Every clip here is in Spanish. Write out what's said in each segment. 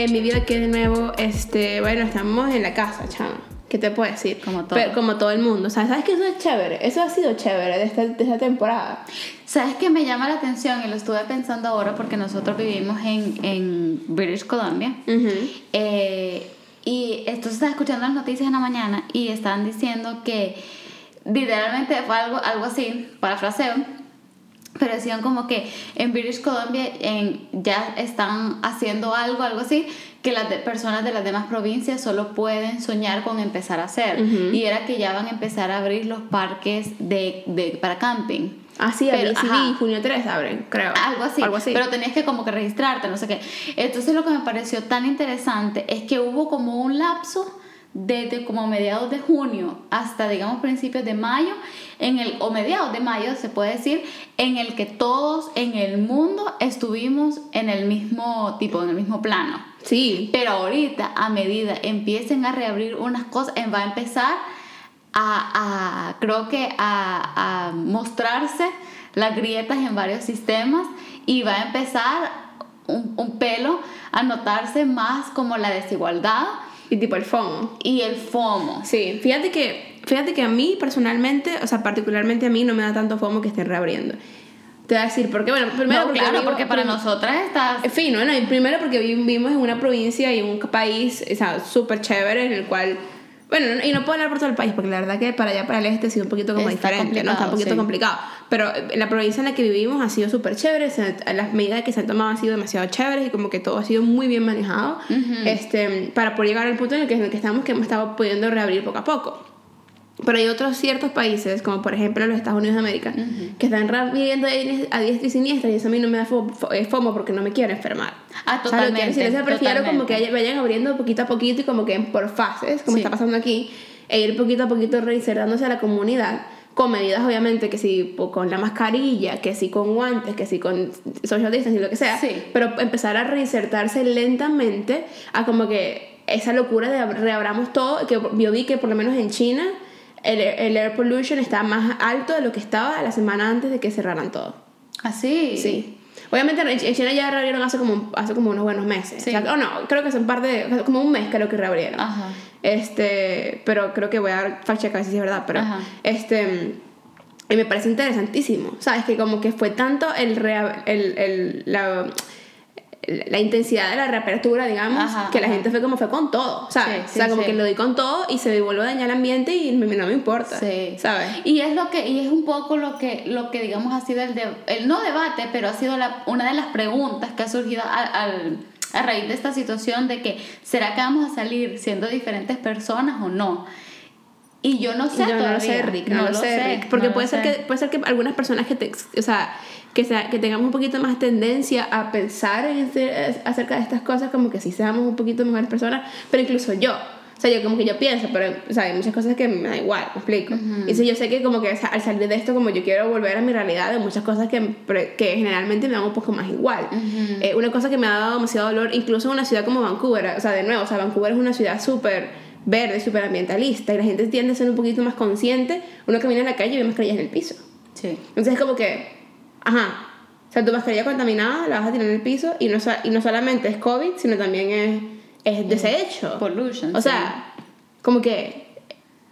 Eh, mi vida aquí de nuevo, este, bueno, estamos en la casa, chama. ¿Qué te puedo decir? Como todo. Pero- como todo el mundo. O sea, ¿sabes qué? Eso es chévere. Eso ha sido chévere de esta, de esta temporada. ¿Sabes qué me llama la atención? Y lo estuve pensando ahora porque nosotros vivimos en, en British Columbia. Eh, y entonces estaba escuchando las noticias en la mañana y estaban diciendo que literalmente fue algo, algo así, parafraseo, pero decían como que en British Columbia en, ya están haciendo algo, algo así, que las de- personas de las demás provincias solo pueden soñar con empezar a hacer. Y era que ya van a empezar a abrir los parques de, de, para camping. Ah, sí, ajá. junio 3 abren, creo. Algo así, Algo así. Pero tenías que como que registrarte, no sé qué. Entonces lo que me pareció tan interesante es que hubo como un lapso desde como mediados de junio hasta digamos principios de mayo, en el, o mediados de mayo se puede decir, en el que todos en el mundo estuvimos en el mismo tipo, en el mismo plano. Sí. Pero ahorita, a medida empiecen a reabrir unas cosas, va a empezar a, a- creo que a, a mostrarse las grietas en varios sistemas y va a empezar un, un pelo a notarse más como la desigualdad Y tipo el FOMO. y el FOMO. Sí, fíjate que, fíjate que a mí personalmente, o sea, particularmente a mí no me da tanto FOMO que estén reabriendo. Te voy a decir, porque bueno, primero No, porque claro, vivo- porque para prim- nosotras está... En fin, bueno, y primero porque vivimos en una provincia y en un país, o sea, súper chévere en el cual, bueno, no- y no puedo hablar por todo el país porque la verdad que para allá, para el este ha sido un poquito como Está diferente, ¿no? Está un poquito sí. complicado. Pero la provincia en la que vivimos ha sido súper chévere, se- las medidas que se han tomado han sido demasiado chéveres y como que todo ha sido muy bien manejado este, para poder llegar al punto en el que, en el que estamos, que hemos estado pudiendo reabrir poco a poco. Pero hay otros ciertos países, como por ejemplo los Estados Unidos de América, que están reabriendo a diestra y siniestra y eso a mí no me da eh, fomo porque no me quiero enfermar. Ah, O sea, lo que quiero totalmente, decir prefiero como que totalmente. vayan abriendo poquito a poquito y como que por fases, como Sí. está pasando aquí, e ir poquito a poquito reinsertándose a la comunidad con medidas obviamente que si po- con la mascarilla, que si con guantes, que si con social distancing, lo que sea, Sí. pero empezar a reinsertarse lentamente a como que esa locura de ab- reabramos todo, que yo vi que por lo menos en China el, el air pollution está más alto de lo que estaba la semana antes de que cerraran todo. Así. Sí. Obviamente en China ya reabrieron hace como, hace como unos buenos meses. Sí. O sea, no, creo que son par de, como un mes creo que reabrieron. Ajá. Este, pero creo que voy a dar fact check a ver si es verdad, pero Ajá. este y me parece interesantísimo, ¿sabes? Que como que fue tanto el, rea- el, el la, la intensidad de la reapertura, digamos, Ajá, que la ajá. gente fue como fue con todo, ¿sabes? Sí, o sea, como sí. que lo di con todo y se vuelve a dañar el ambiente y me- no me importa, Sí. ¿sabes? Y es lo que y es un poco lo que lo que digamos ha sido el de, el no debate, pero ha sido la, una de las preguntas que ha surgido al, al- a raíz de esta situación de que será que vamos a salir siendo diferentes personas o no. Y yo no sé Yo no lo todavía. sé, Rick, no, lo sé, Rick. Porque no puede, ser sé. que, puede ser que algunas personas que, te, o sea, que, sea, que tengamos un poquito más tendencia a pensar en este- acerca de estas cosas, como que sí seamos un poquito mejores personas, pero incluso yo. O sea, yo como que yo pienso, pero o sea, hay muchas cosas que me da igual, me explico. Y si yo sé que como que al salir de esto, como yo quiero volver a mi realidad, hay muchas cosas que, que generalmente me dan un poco más igual. Eh, una cosa que me ha dado demasiado dolor, incluso en una ciudad como Vancouver, o sea, de nuevo, o sea, Vancouver es una ciudad súper verde, súper ambientalista, y la gente tiende a ser un poquito más consciente. Uno camina en la calle y ve mascarillas en el piso. Sí. Entonces es como que, ajá, o sea, tu mascarilla contaminada la vas a tirar en el piso y no, y no solamente es COVID, sino también es, es desecho. Pollution, O sí. sea, como que...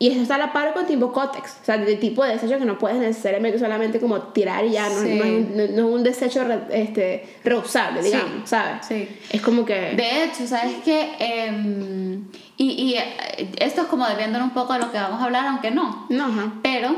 Y eso está a la par con tipo cótex, o sea, de tipo de desecho que no puedes necesariamente solamente como tirar y ya, no, Sí. no, es, no- no es un desecho re- este, reusable, Sí, digamos, ¿sabes? sí. Es como que... De hecho, ¿sabes qué? Em, y, y eh, esto es como debiendo un poco de lo que vamos a hablar, aunque no. No, ajá. Pero,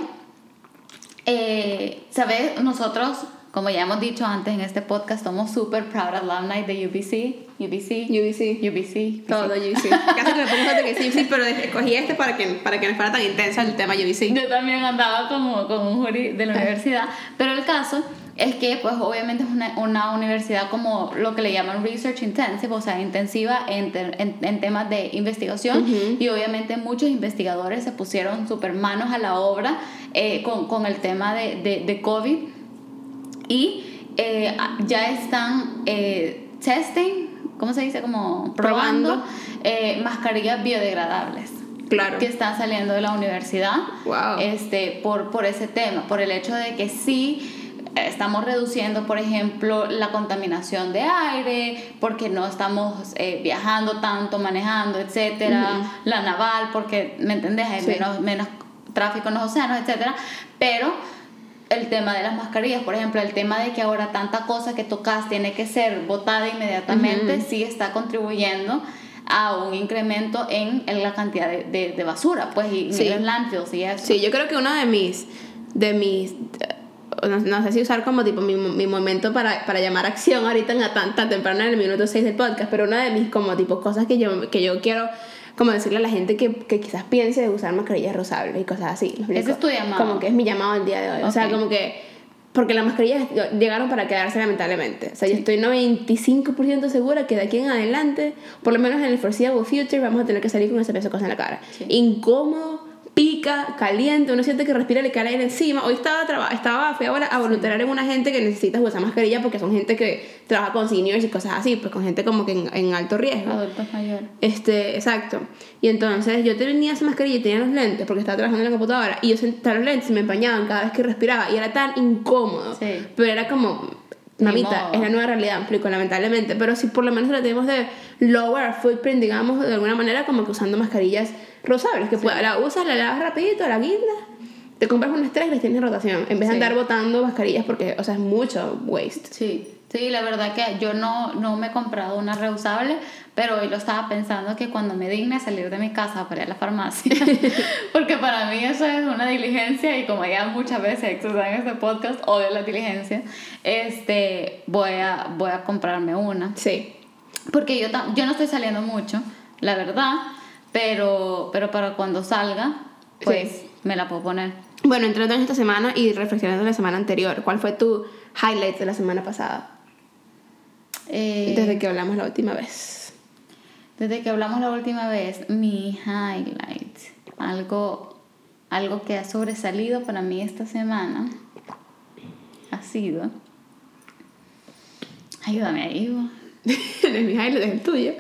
eh, ¿sabes? Nosotros, como ya hemos dicho antes en este podcast, somos super proud alumni de UBC. UBC. UBC. UBC. Todo UBC. Casi que me pongo otro que sí, pero escogí este para que, para que no fuera tan intenso el tema UBC. Yo también andaba como con un jury de la universidad, pero el caso es que pues obviamente es una, una universidad como lo que le llaman research intensive, o sea, intensiva en, te- en, en temas de investigación y obviamente muchos investigadores se pusieron super manos a la obra eh, con, con el tema de, de, de COVID y eh, ya están eh, testing, ¿cómo se dice? Como probando, Probando. eh, mascarillas biodegradables Claro. que están saliendo de la universidad Wow. este, por, por ese tema, por el hecho de que sí estamos reduciendo, por ejemplo, la contaminación de aire, porque no estamos eh, viajando tanto, manejando, etcétera, la naval, porque, ¿me entendés? Hay menos, menos tráfico en los océanos, etcétera, pero el tema de las mascarillas, por ejemplo, el tema de que ahora tanta cosa que tocas tiene que ser botada inmediatamente, sí está contribuyendo a un incremento en, la cantidad de, de, basura, pues, y en los landfills y eso. Sí, yo creo que uno de mis, de mis no, sé si usar como tipo mi, mi momento para, para, llamar acción ahorita en tan, tan temprano en el minuto 6 del podcast, pero una de mis como tipo cosas que yo, que yo quiero como decirle a la gente que, que quizás piense de usar mascarillas rosables y cosas así. Ese es tu llamado. Como que es mi llamado el día de hoy. O sea, como que porque las mascarillas llegaron para quedarse lamentablemente. O sea, yo estoy 95% segura que de aquí en adelante, por lo menos en el foreseeable future, vamos a tener que salir con ese peso de cosas en la cara. Incómodo, pica, caliente, uno siente que respira le cae aire encima. Hoy estaba, estaba fui ahora a voluntariar en una gente que necesita usar mascarilla porque son gente que trabaja con seniors y cosas así, pues con gente como que en, en alto riesgo. Adultos mayores. Este, exacto. Y entonces yo tenía esa mascarilla y tenía los lentes porque estaba trabajando en la computadora y yo sentaba los lentes y me empañaban cada vez que respiraba y era tan incómodo. Sí. Pero era como, mamita, es la nueva realidad, explico, lamentablemente. Pero si por lo menos tratemos de lower footprint, digamos, de alguna manera, como que usando mascarillas rosables, que la usas, la lavas rapidito, la guinda, te compras unas tres y tienes en rotación, en vez de andar botando mascarillas porque, o sea, es mucho waste. Sí. Sí, la verdad que yo no, no me he comprado una reusable, pero hoy lo estaba pensando que cuando me digne salir de mi casa para ir a la farmacia, porque para mí eso es una diligencia y como ya muchas veces exusan en este podcast, odio la diligencia, este, voy, a, voy a comprarme una. Sí. Porque yo, yo no estoy saliendo mucho, la verdad, pero, pero para cuando salga, pues me la puedo poner. Bueno, entrando en esta semana y reflexionando en la semana anterior, ¿cuál fue tu highlight de la semana pasada? Eh, desde que hablamos la última vez. Desde que hablamos la última vez, mi highlight, algo, algo que ha sobresalido para mí esta semana, ha sido... Ayúdame ahí, de mi highlight es el tuyo.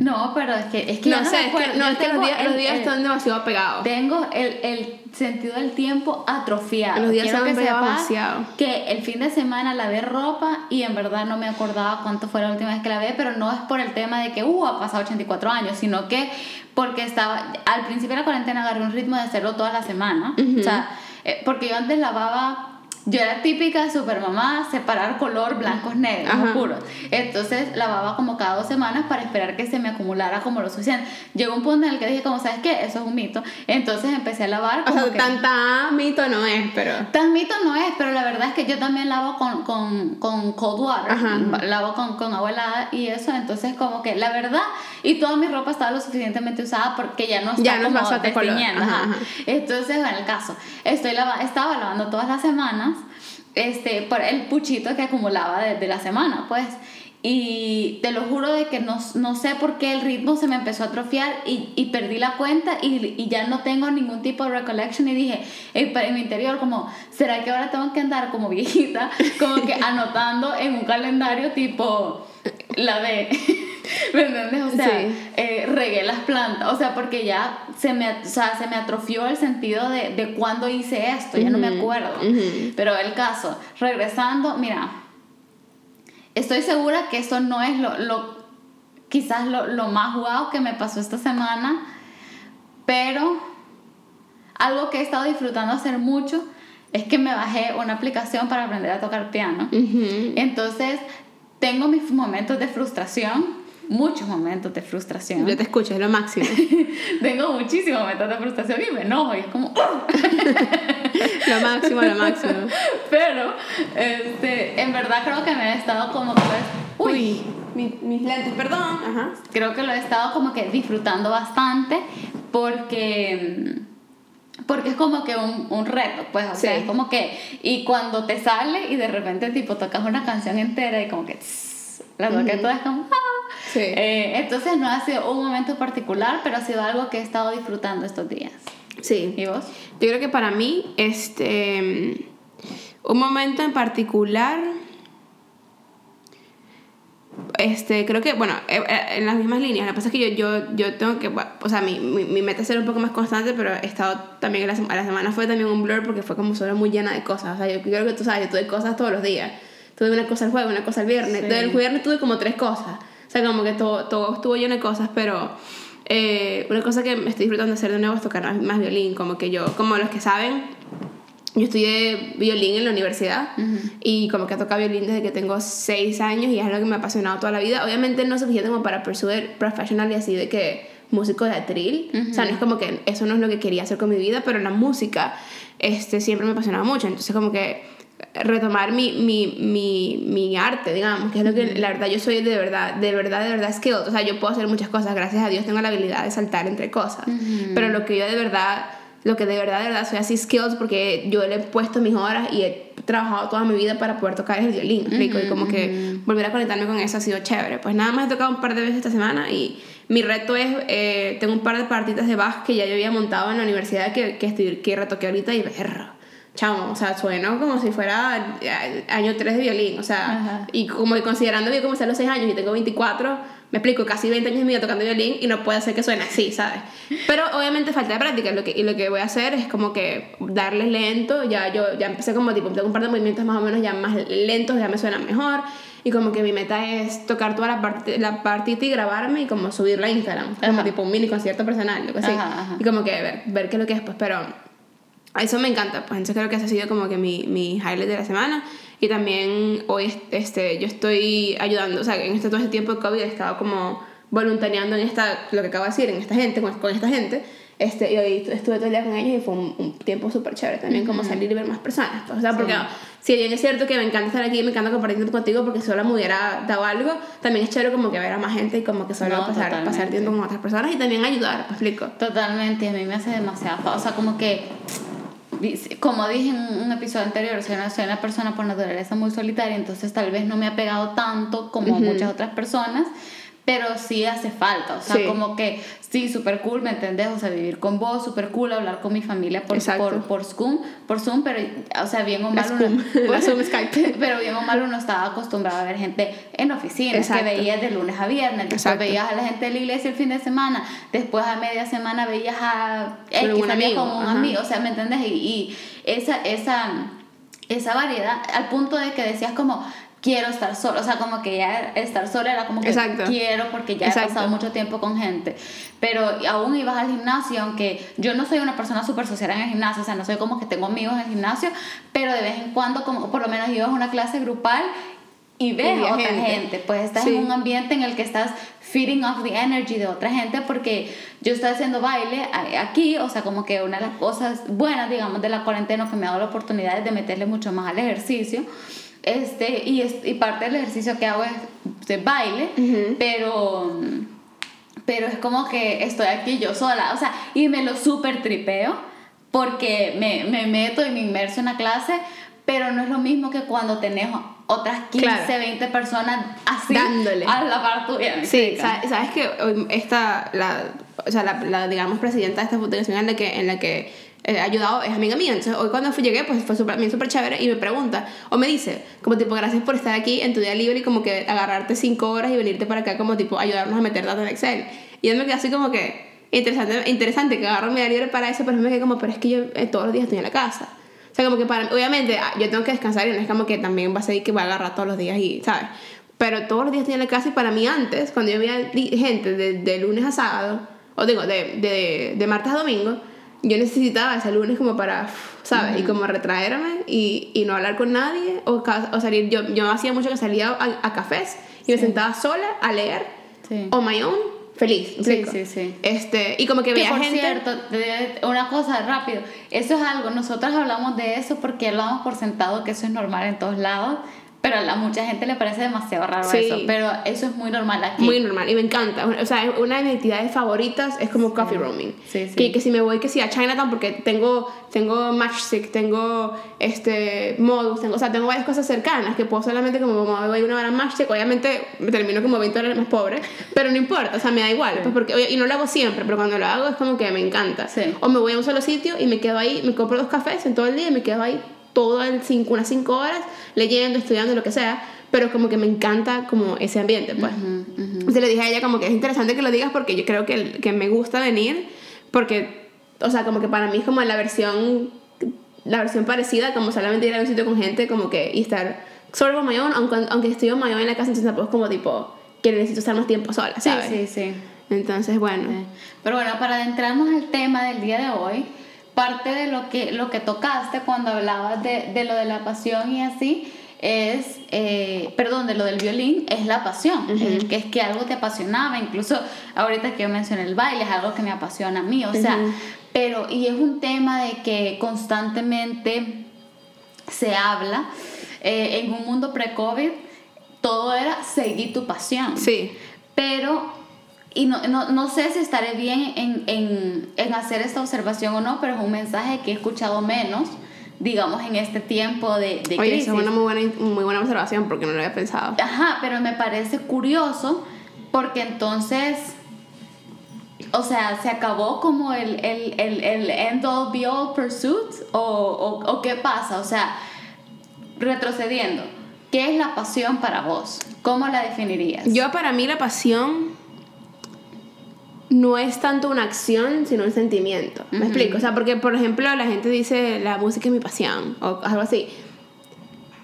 No, pero es que, es que no, sé, no, es que los días, los días están demasiado pegados. Tengo el, el, sentido del tiempo atrofiado. Los días Quiero que demasiado. Que el fin de semana lavé ropa y en verdad no me acordaba cuánto fue la última vez que lavé, pero no es por el tema de que, uh, ha pasado 84 años, sino que porque estaba, al principio de la cuarentena agarré un ritmo de hacerlo toda la semana. O sea, eh, porque yo antes lavaba yo era típica super mamá, separar color blancos negros, oscuros. Entonces lavaba como cada dos semanas para esperar que se me acumulara como lo suficiente. Llegó un punto en el que dije, como sabes qué, eso es un mito. Entonces empecé a lavar. Como o sea, tan, mito no es, pero. Tan mito no es, pero la verdad es que yo también lavo con, con, con cold water. Lavo con, con agua helada y eso. Entonces, como que la verdad, y toda mi ropa estaba lo suficientemente usada porque ya no está como Entonces, en el caso, estoy lava, estaba lavando todas las semanas este, por el puchito que acumulaba desde la semana, pues. Y te lo juro de que no, no, sé por qué el ritmo se me empezó a atrofiar y, y perdí la cuenta y, y, ya no tengo ningún tipo de recollection y dije, en mi interior como, ¿será que ahora tengo que andar como viejita, como que anotando en un calendario tipo la de... ¿Me entiendes? O sea, eh, regué las plantas. O sea, porque ya se me, o sea, se me atrofió el sentido de, de cuándo hice esto. Ya no me acuerdo. Pero el caso, regresando, mira, estoy segura que esto no es lo, lo quizás lo, lo más guau que me pasó esta semana. Pero algo que he estado disfrutando hacer mucho es que me bajé una aplicación para aprender a tocar piano. Entonces, tengo mis momentos de frustración muchos momentos de frustración. Yo te escucho, es lo máximo. Tengo muchísimos momentos de frustración y me enojo y es como... lo máximo, lo máximo. Pero, este, en verdad creo que me he estado como que... Uy, mis lentes, perdón. Ajá. Creo que lo he estado como que disfrutando bastante porque porque es como que un, un reto, pues, o sea, es como que, y cuando te sale y de repente tipo tocas una canción entera y como que, la toca uh es como, ¡ah! Sí. Eh, entonces no ha sido un momento particular, pero ha sido algo que he estado disfrutando estos días. Sí. ¿Y vos? Yo creo que para mí, este, un momento en particular, este, creo que, bueno, eh, eh, en las mismas líneas. Lo que pasa es que yo, yo, yo tengo que, o sea, mi, mi, mi, meta es ser un poco más constante, pero he estado también, la, la semana fue también un blur porque fue como solo muy llena de cosas. O sea, yo creo que tú sabes, yo tuve cosas todos los días. Tuve una cosa el jueves, una cosa el viernes. Sí. El viernes tuve como tres cosas. O sea, como que todo, todo estuvo lleno de cosas, pero eh, una cosa que me estoy disfrutando de hacer de nuevo es tocar más, más violín. Como que yo, como los que saben, yo estudié violín en la universidad uh -huh. y como que he tocado violín desde que tengo 6 años y es algo que me ha apasionado toda la vida. Obviamente no es suficiente como para pursuer professional y así de que músico de atril. Uh -huh. O sea, no es como que eso no es lo que quería hacer con mi vida, pero la música este, siempre me apasionaba mucho. Entonces como que retomar mi, mi, mi, mi arte, digamos, que es lo que la verdad yo soy de verdad, de verdad, de verdad skilled. O sea, yo puedo hacer muchas cosas, gracias a Dios tengo la habilidad de saltar entre cosas. Pero lo que yo de verdad lo que de verdad, de verdad soy así skills porque yo le he puesto mis horas y he trabajado toda mi vida para poder tocar el violín, uh -huh, y como uh -huh. que volver a conectarme con eso ha sido chévere. Pues nada más he tocado un par de veces esta semana y mi reto es, eh, tengo un par de partitas de Bach que ya yo había montado en la universidad que, que, estoy, que retoqué ahorita y verro. Chamo, o sea, sueno como si fuera año 3 de violín, o sea, y como considerando que yo comencé a los 6 años y tengo 24, me explico, casi 20 años vida tocando violín y no puede ser que suene así, ¿sabes? Pero obviamente falta de práctica lo que, y lo que voy a hacer es como que darle lento, ya yo ya empecé como tipo, tengo un par de movimientos más o menos ya más lentos, ya me suenan mejor y como que mi meta es tocar toda la, part la partita y grabarme y como subirla a Instagram, ajá. como tipo un mini concierto personal, lo que así, ajá, ajá. y como que ver, ver qué es lo que es, pues, pero eso me encanta, pues entonces creo que ese ha sido como que mi, mi highlight de la semana. Y también hoy este, yo estoy ayudando, o sea, en este todo este tiempo de COVID he estado como voluntariando en esta, lo que acabo de decir, en esta gente, con, con esta gente. Este, y hoy estuve todo el día con ellos y fue un, un tiempo súper chévere también, uh -huh. como salir y ver más personas. Pues, o sea, porque sí. si bien es cierto que me encanta estar aquí, me encanta compartir contigo porque solo me hubiera dado algo, también es chévere como que ver a más gente y como que solo no, pasar, pasar tiempo con otras personas y también ayudar, ¿me explico? Totalmente, a mí me hace demasiado, o sea, como que como dije en un episodio anterior, soy una, soy una persona por naturaleza muy solitaria, entonces tal vez no me ha pegado tanto como uh -huh. muchas otras personas, pero sí hace falta, o sea, sí. como que sí, súper cool, ¿me entendés? O sea, vivir con vos, súper cool, hablar con mi familia por, por, por, Zoom, por Zoom, pero, o sea, bien o mal uno, pues, Zoom Skype. pero bien o mal uno estaba acostumbrado a ver gente en oficinas, que veías de lunes a viernes, después Exacto. veías a la gente de la iglesia el fin de semana, después a media semana veías a X, un amigo, con un Ajá. amigo, o sea, ¿me entendés? Y, y esa, esa, esa variedad, al punto de que decías como, quiero estar sola, o sea, como que ya estar sola era como que Exacto. quiero porque ya Exacto. he pasado mucho tiempo con gente, pero aún ibas al gimnasio, aunque yo no soy una persona súper social en el gimnasio, o sea, no soy como que tengo amigos en el gimnasio, pero de vez en cuando, como por lo menos ibas a una clase grupal y ves a otra gente. gente. pues estás sí. en un ambiente en el que estás feeding off the energy de otra gente porque yo estoy haciendo baile aquí, o sea, como que una de las cosas buenas, digamos, de la cuarentena que me ha dado la oportunidad es de meterle mucho más al ejercicio este, y, y parte del ejercicio que hago es de baile, uh -huh. pero, pero es como que estoy aquí yo sola, o sea, y me lo súper tripeo porque me, me meto y me inmerso en la clase, pero no es lo mismo que cuando tenés otras 15, claro. 20 personas así dándole a la par tuya. Sí, sabes, sabes que esta, la, o sea, la, la, digamos, presidenta de esta fundación en la que, en la que he ayudado es amiga mía. Entonces, hoy cuando fui, llegué, pues fue súper super chévere y me pregunta, o me dice, como tipo, gracias por estar aquí en tu día libre y como que agarrarte 5 horas y venirte para acá, como tipo, ayudarnos a meter datos en Excel. Y yo me quedé así como que, interesante, interesante que agarro mi día libre para eso, pero me quedé como, pero es que yo eh, todos los días estoy en la casa. O sea, como que para, obviamente, ah, yo tengo que descansar y no es como que también va a ser que voy a agarrar todos los días y, ¿sabes? Pero todos los días estoy en la casa y para mí antes, cuando yo veía gente de, de lunes a sábado, o digo, de, de, de martes a domingo, yo necesitaba ese lunes como para, ¿sabes? Uh -huh. Y como retraerme y, y, no hablar con nadie o, o salir. Yo, yo hacía mucho que salía a, a cafés y sí. me sentaba sola a leer sí. o my own, feliz. Sí, sí, sí. Este, y como que veía que por gente. cierto, una cosa rápido. Eso es algo, nosotros hablamos de eso porque hablamos por sentado que eso es normal en todos lados. Pero a mucha gente le parece demasiado raro sí. eso. Pero eso es muy normal aquí. Muy normal. Y me encanta. O sea, una de mis actividades favoritas es como coffee roaming. Sí, sí. Que, que si me voy que si a Chinatown porque tengo, tengo Matchstick, tengo este, Modus, tengo, o sea, tengo varias cosas cercanas que puedo solamente como, como voy una hora a Matchstick, obviamente me termino como 20 dólares más pobre, pero no importa, o sea, me da igual. Pues porque, y no lo hago siempre, pero cuando lo hago es como que me encanta. Sí. O me voy a un solo sitio y me quedo ahí, me compro dos cafés en todo el día y me quedo ahí todo el cinco, unas 5 horas leyendo, estudiando, lo que sea, pero como que me encanta como ese ambiente, pues. Entonces le dije a ella como que es interesante que lo digas porque yo creo que, que me gusta venir, porque, o sea, como que para mí es como la versión, la versión parecida, como solamente ir a un sitio con gente, como que, y estar solo con my aunque, aunque estoy en my en la casa, entonces tampoco es como tipo, que necesito estar más tiempo sola, ¿sabes? Sí, sí, sí. Entonces, bueno. Pero bueno, para adentrarnos al tema del día de hoy, parte de lo que, lo que tocaste cuando hablabas de, de lo de la pasión y así, es, eh, perdón, de lo del violín, es la pasión, que es que algo te apasionaba, incluso ahorita que yo mencioné el baile, es algo que me apasiona a mí, o sea, pero, y es un tema de que constantemente se habla, eh, en un mundo pre-COVID, todo era seguir tu pasión. Sí. Pero y no, no, no, sé si estaré bien en, en, en, hacer esta observación o no, pero es un mensaje que he escuchado menos, digamos, en este tiempo de, de Oye, es una muy buena, muy buena observación porque no lo había pensado. Ajá, pero me parece curioso porque entonces, o sea, ¿se acabó como el, el, el, el end all be all pursuit? ¿O, o, o qué pasa? O sea, retrocediendo, ¿qué es la pasión para vos? ¿Cómo la definirías? Yo para mí la pasión no es tanto una acción, sino un sentimiento. ¿Me explico? O sea, porque, por ejemplo, la gente dice, la música es mi pasión, o algo así.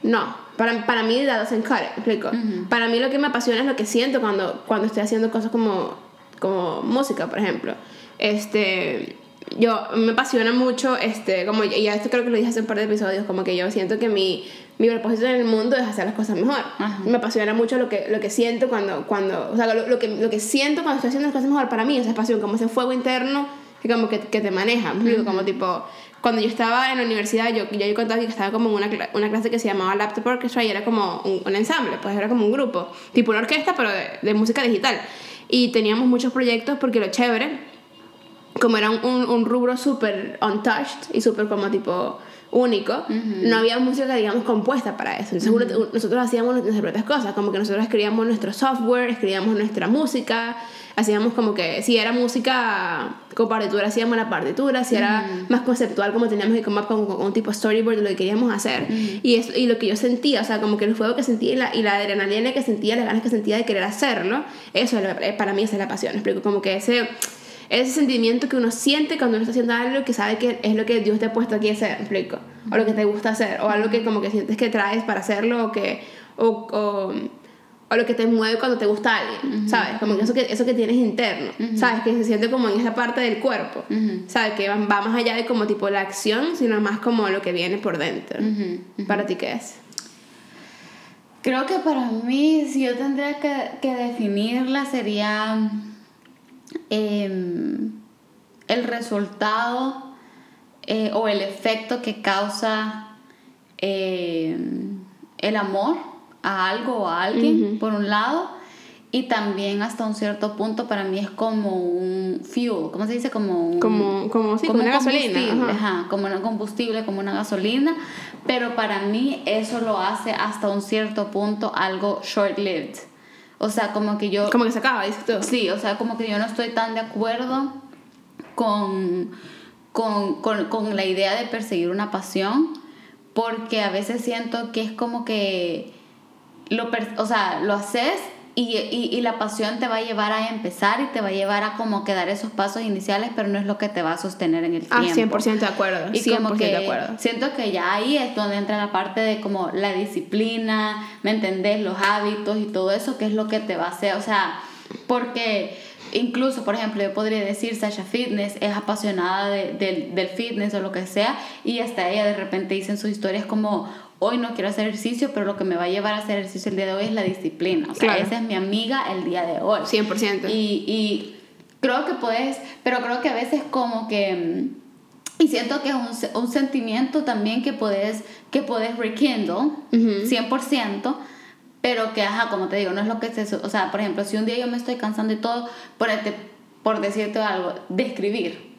No, para, para mí that doesn't cut it, ¿me explico? Para mí lo que me apasiona es lo que siento cuando, cuando estoy haciendo cosas como, como música, por ejemplo. Este, yo me apasiona mucho, este, como ya esto creo que lo dije hace un par de episodios, como que yo siento que mi, mi propósito en el mundo es hacer las cosas mejor. Me apasiona mucho lo que, lo que siento cuando, cuando o sea, lo, que, lo que siento cuando estoy haciendo las cosas mejor para mí, esa pasión, como ese fuego interno que como que, que te maneja, como tipo, cuando yo estaba en la universidad, yo, yo, yo contaba que estaba como en una, una clase que se llamaba Laptop Orchestra y era como un, un, ensamble, pues era como un grupo, tipo una orquesta, pero de, de música digital. Y teníamos muchos proyectos porque lo chévere como era un, un, rubro súper untouched y súper como tipo único, no había música, digamos, compuesta para eso. Entonces, nosotros hacíamos nuestras propias cosas, como que nosotros escribíamos nuestro software, escribíamos nuestra música, hacíamos como que, si era música con partitura, hacíamos la partitura, si era más conceptual, como teníamos que comer con, con, un tipo storyboard de lo que queríamos hacer. y, es, y lo que yo sentía, o sea, como que el fuego que sentía y la, y la adrenalina que sentía, las ganas que sentía de querer hacerlo, eso para mí esa es la pasión, explico, como que ese ese sentimiento que uno siente cuando uno está haciendo algo que sabe que es lo que Dios te ha puesto aquí a hacer, explico, o lo que te gusta hacer, o algo que como que sientes que traes para hacerlo, o que, o, o, o lo que te mueve cuando te gusta alguien, ¿sabes? Como que eso que, eso que tienes interno, ¿sabes? Que se siente como en esa parte del cuerpo, ¿sabes? Que va, más allá de como tipo la acción, sino más como lo que viene por dentro. ¿Para ti qué es? Creo que para mí, si yo tendría que, que definirla, sería Em, el resultado eh, o el efecto que causa em, el amor a algo o a alguien, por un lado, y también hasta un cierto punto para mí es como un fuel, ¿cómo se dice? Como un, como, como, como, una gasolina. Ajá. como un combustible, como una gasolina, pero para mí eso lo hace hasta un cierto punto algo short-lived. O sea, como que yo... Como que se acaba, dices tú. Sí, o sea, como que yo no estoy tan de acuerdo con, con, con, con la idea de perseguir una pasión, porque a veces siento que es como que lo, o sea, lo haces y, y, y, la pasión te va a llevar a empezar y te va a llevar a como que dar esos pasos iniciales, pero no es lo que te va a sostener en el ah, tiempo. Ah, 100% de acuerdo. Y como que de acuerdo. siento que ya ahí es donde entra la parte de como la disciplina, ¿me entendés? Los hábitos y todo eso, que es lo que te va a hacer, o sea, porque incluso, por ejemplo, yo podría decir, Sasha Fitness es apasionada de, del fitness o lo que sea, y hasta ella de repente dice en sus historias como, hoy no quiero hacer ejercicio, pero lo que me va a llevar a hacer ejercicio el día de hoy es la disciplina. O sea, esa es mi amiga el día de hoy. 100%. Y, y creo que puedes, pero creo que a veces como que... Mm, y siento que es un, un sentimiento también que puedes, que puedes rekindle, 100%, pero que, ajá, como te digo, no es lo que se... O sea, por ejemplo, si un día yo me estoy cansando y todo, por, por decirte algo, de escribir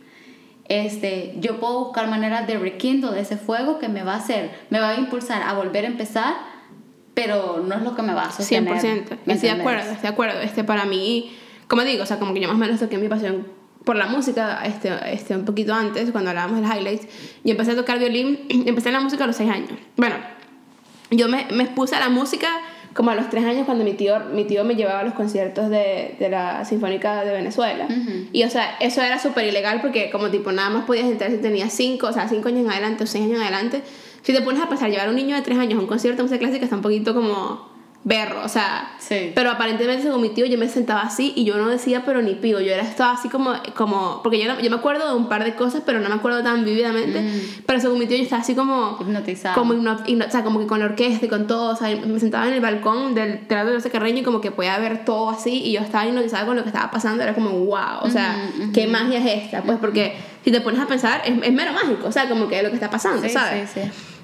este, yo puedo buscar maneras de rekindle de ese fuego que me va a hacer, me va a impulsar a volver a empezar, pero no es lo que me va a sostener. 100%, estoy de acuerdo, estoy de acuerdo. Este, para mí, como digo, o sea, como que yo más o menos toqué mi pasión por la música este, este, un poquito antes, cuando hablábamos del highlights, yo empecé a tocar violín, empecé en la música a los 6 años. Bueno, yo me, me expuse a la música como a los tres años cuando mi tío, mi tío me llevaba a los conciertos de, de la Sinfónica de Venezuela. Y o sea, eso era súper ilegal porque como tipo nada más podías entrar si tenías cinco, o sea, cinco años en adelante o seis años en adelante. Si te pones a pasar, llevar a un niño de tres años a un concierto de música clásica está un poquito como berro, o sea, Sí. pero aparentemente según mi tío yo me sentaba así y yo no decía pero ni pigo, yo era estaba así como, como porque yo, no- yo me acuerdo de un par de cosas pero no me acuerdo tan vividamente, pero según mi tío yo estaba así como, Hipnotizada. como, hipno- hipno- o sea, como que con la orquesta y con todo, o sea, me sentaba en el balcón del Teatro de José Carreño y como que podía ver todo así y yo estaba hipnotizada con lo que estaba pasando, era como wow, o sea, qué magia es esta, pues porque si te pones a pensar es, es mero mágico, o sea, como que lo que está pasando, Sí, ¿sabes? sí.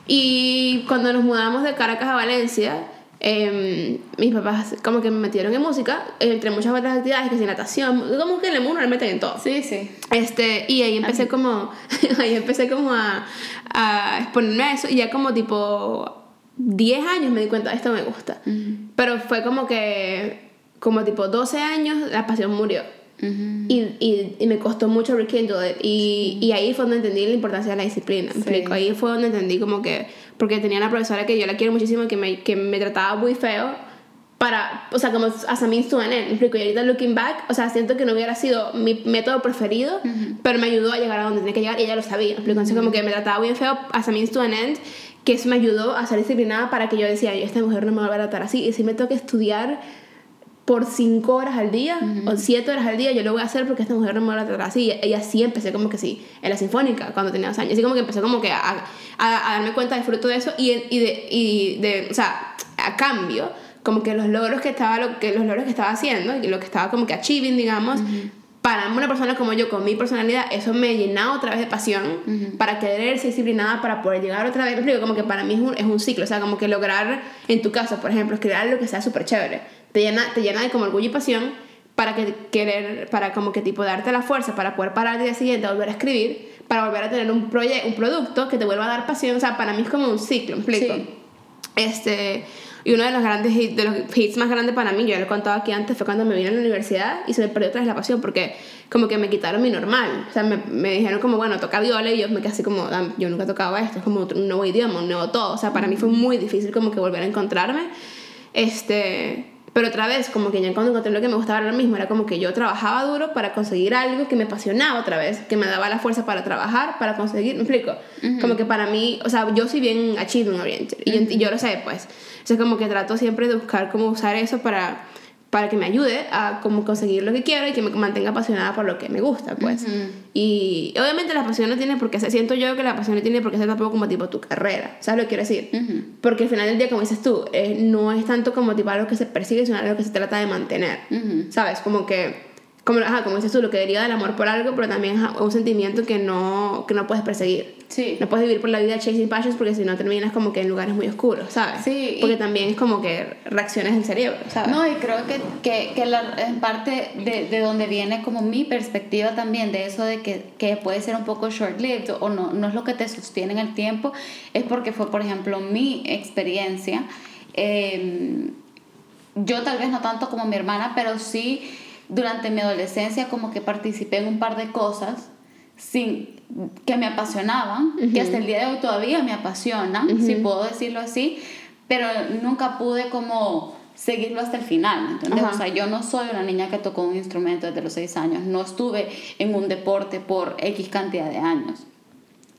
Y cuando nos mudamos de Caracas a Valencia, em, mis papás como que me metieron en música, entre muchas otras actividades, que si natación, como que en el mundo me meten en todo. Sí, sí. Este, y ahí empecé como, ahí empecé como a, a exponerme a eso y ya como tipo 10 años me di cuenta, esto me gusta. Pero fue como que, como tipo 12 años, la pasión murió. Y, y, y me costó mucho rekindle it. Y, y ahí fue donde entendí la importancia de la disciplina. ¿me explico? Ahí fue donde entendí como que, porque tenía una profesora que yo la quiero muchísimo, que me, que me trataba muy feo, para, o sea, como as a means to an end, ¿me explico? Y ahorita looking back, o sea, siento que no hubiera sido mi método preferido, pero me ayudó a llegar a donde tenía que llegar y ella lo sabía, ¿me explico? Entonces como que me trataba bien feo as a means to an end, que eso me ayudó a ser disciplinada para que yo decía, "Ay, esta mujer no me va a tratar así, y si me toca estudiar por 5 horas al día o 7 horas al día, yo lo voy a hacer porque esta mujer no me va a tratar así. Y así empecé como que sí, en la sinfónica, cuando tenía dos años. Así como que empecé como que a, a, a darme cuenta del fruto de eso y, y, de, y de, o sea, a cambio, como que los logros que estaba, lo, que los logros que estaba haciendo y lo que estaba como que achieving, digamos, para una persona como yo, con mi personalidad, eso me llenaba otra vez de pasión para querer ser disciplinada, para poder llegar otra vez. Como que para mí es un, es un ciclo, o sea, como que lograr, en tu caso, por ejemplo, crear algo que sea súper chévere. Te llena, te llena de como orgullo y pasión para que querer, para como que tipo darte la fuerza para poder parar al día siguiente, volver a escribir, para volver a tener un, proye un producto que te vuelva a dar pasión. O sea, para mí es como un ciclo, ¿me explico? Sí. Este, y uno de los grandes hits, de los hits más grandes para mí, yo ya lo he contado aquí antes, fue cuando me vine a la universidad y se me perdió otra vez la pasión porque como que me quitaron mi normal. O sea, me, me dijeron como, bueno, toca viola y yo me quedé así como, "Ah, yo nunca tocaba esto, es como un nuevo idioma, un nuevo todo. O sea, para mí fue muy difícil como que volver a encontrarme. Este, pero otra vez, como que ya cuando encontré lo que me gustaba era lo mismo, era como que yo trabajaba duro para conseguir algo que me apasionaba otra vez, que me daba la fuerza para trabajar, para conseguir, me explico, como que para mí, o sea, yo soy bien achievement oriented y, yo, y yo lo sé, pues, entonces como que trato siempre de buscar cómo usar eso para para que me ayude a como conseguir lo que quiero y que me mantenga apasionada por lo que me gusta, pues. Y obviamente la pasión no tiene por qué ser, siento yo que la pasión no tiene por qué ser tampoco como tipo tu carrera, ¿sabes lo que quiero decir? Porque al final del día, como dices tú, eh, no es tanto como tipo algo que se persigue, sino algo que se trata de mantener, ¿sabes? Como que, como, ajá, como dices tú, lo que deriva del amor por algo, pero también es un sentimiento que no, que no puedes perseguir. Sí. No puedes vivir por la vida chasing passions porque si no terminas como que en lugares muy oscuros, ¿sabes? Sí, Porque también es como que reacciones del cerebro, ¿sabes? No, y creo que, que, que la, en parte de, de donde viene como mi perspectiva también de eso de que, que puede ser un poco short-lived o no, no es lo que te sostiene en el tiempo, es porque fue, por ejemplo, mi experiencia. eh, yo tal vez no tanto como mi hermana, pero sí durante mi adolescencia como que participé en un par de cosas sin que me apasionaban, que hasta el día de hoy todavía me apasionan, si puedo decirlo así, pero nunca pude como seguirlo hasta el final, ¿me ¿entiendes? Ajá. O sea, yo no soy una niña que tocó un instrumento desde los seis años, no estuve en un deporte por X cantidad de años,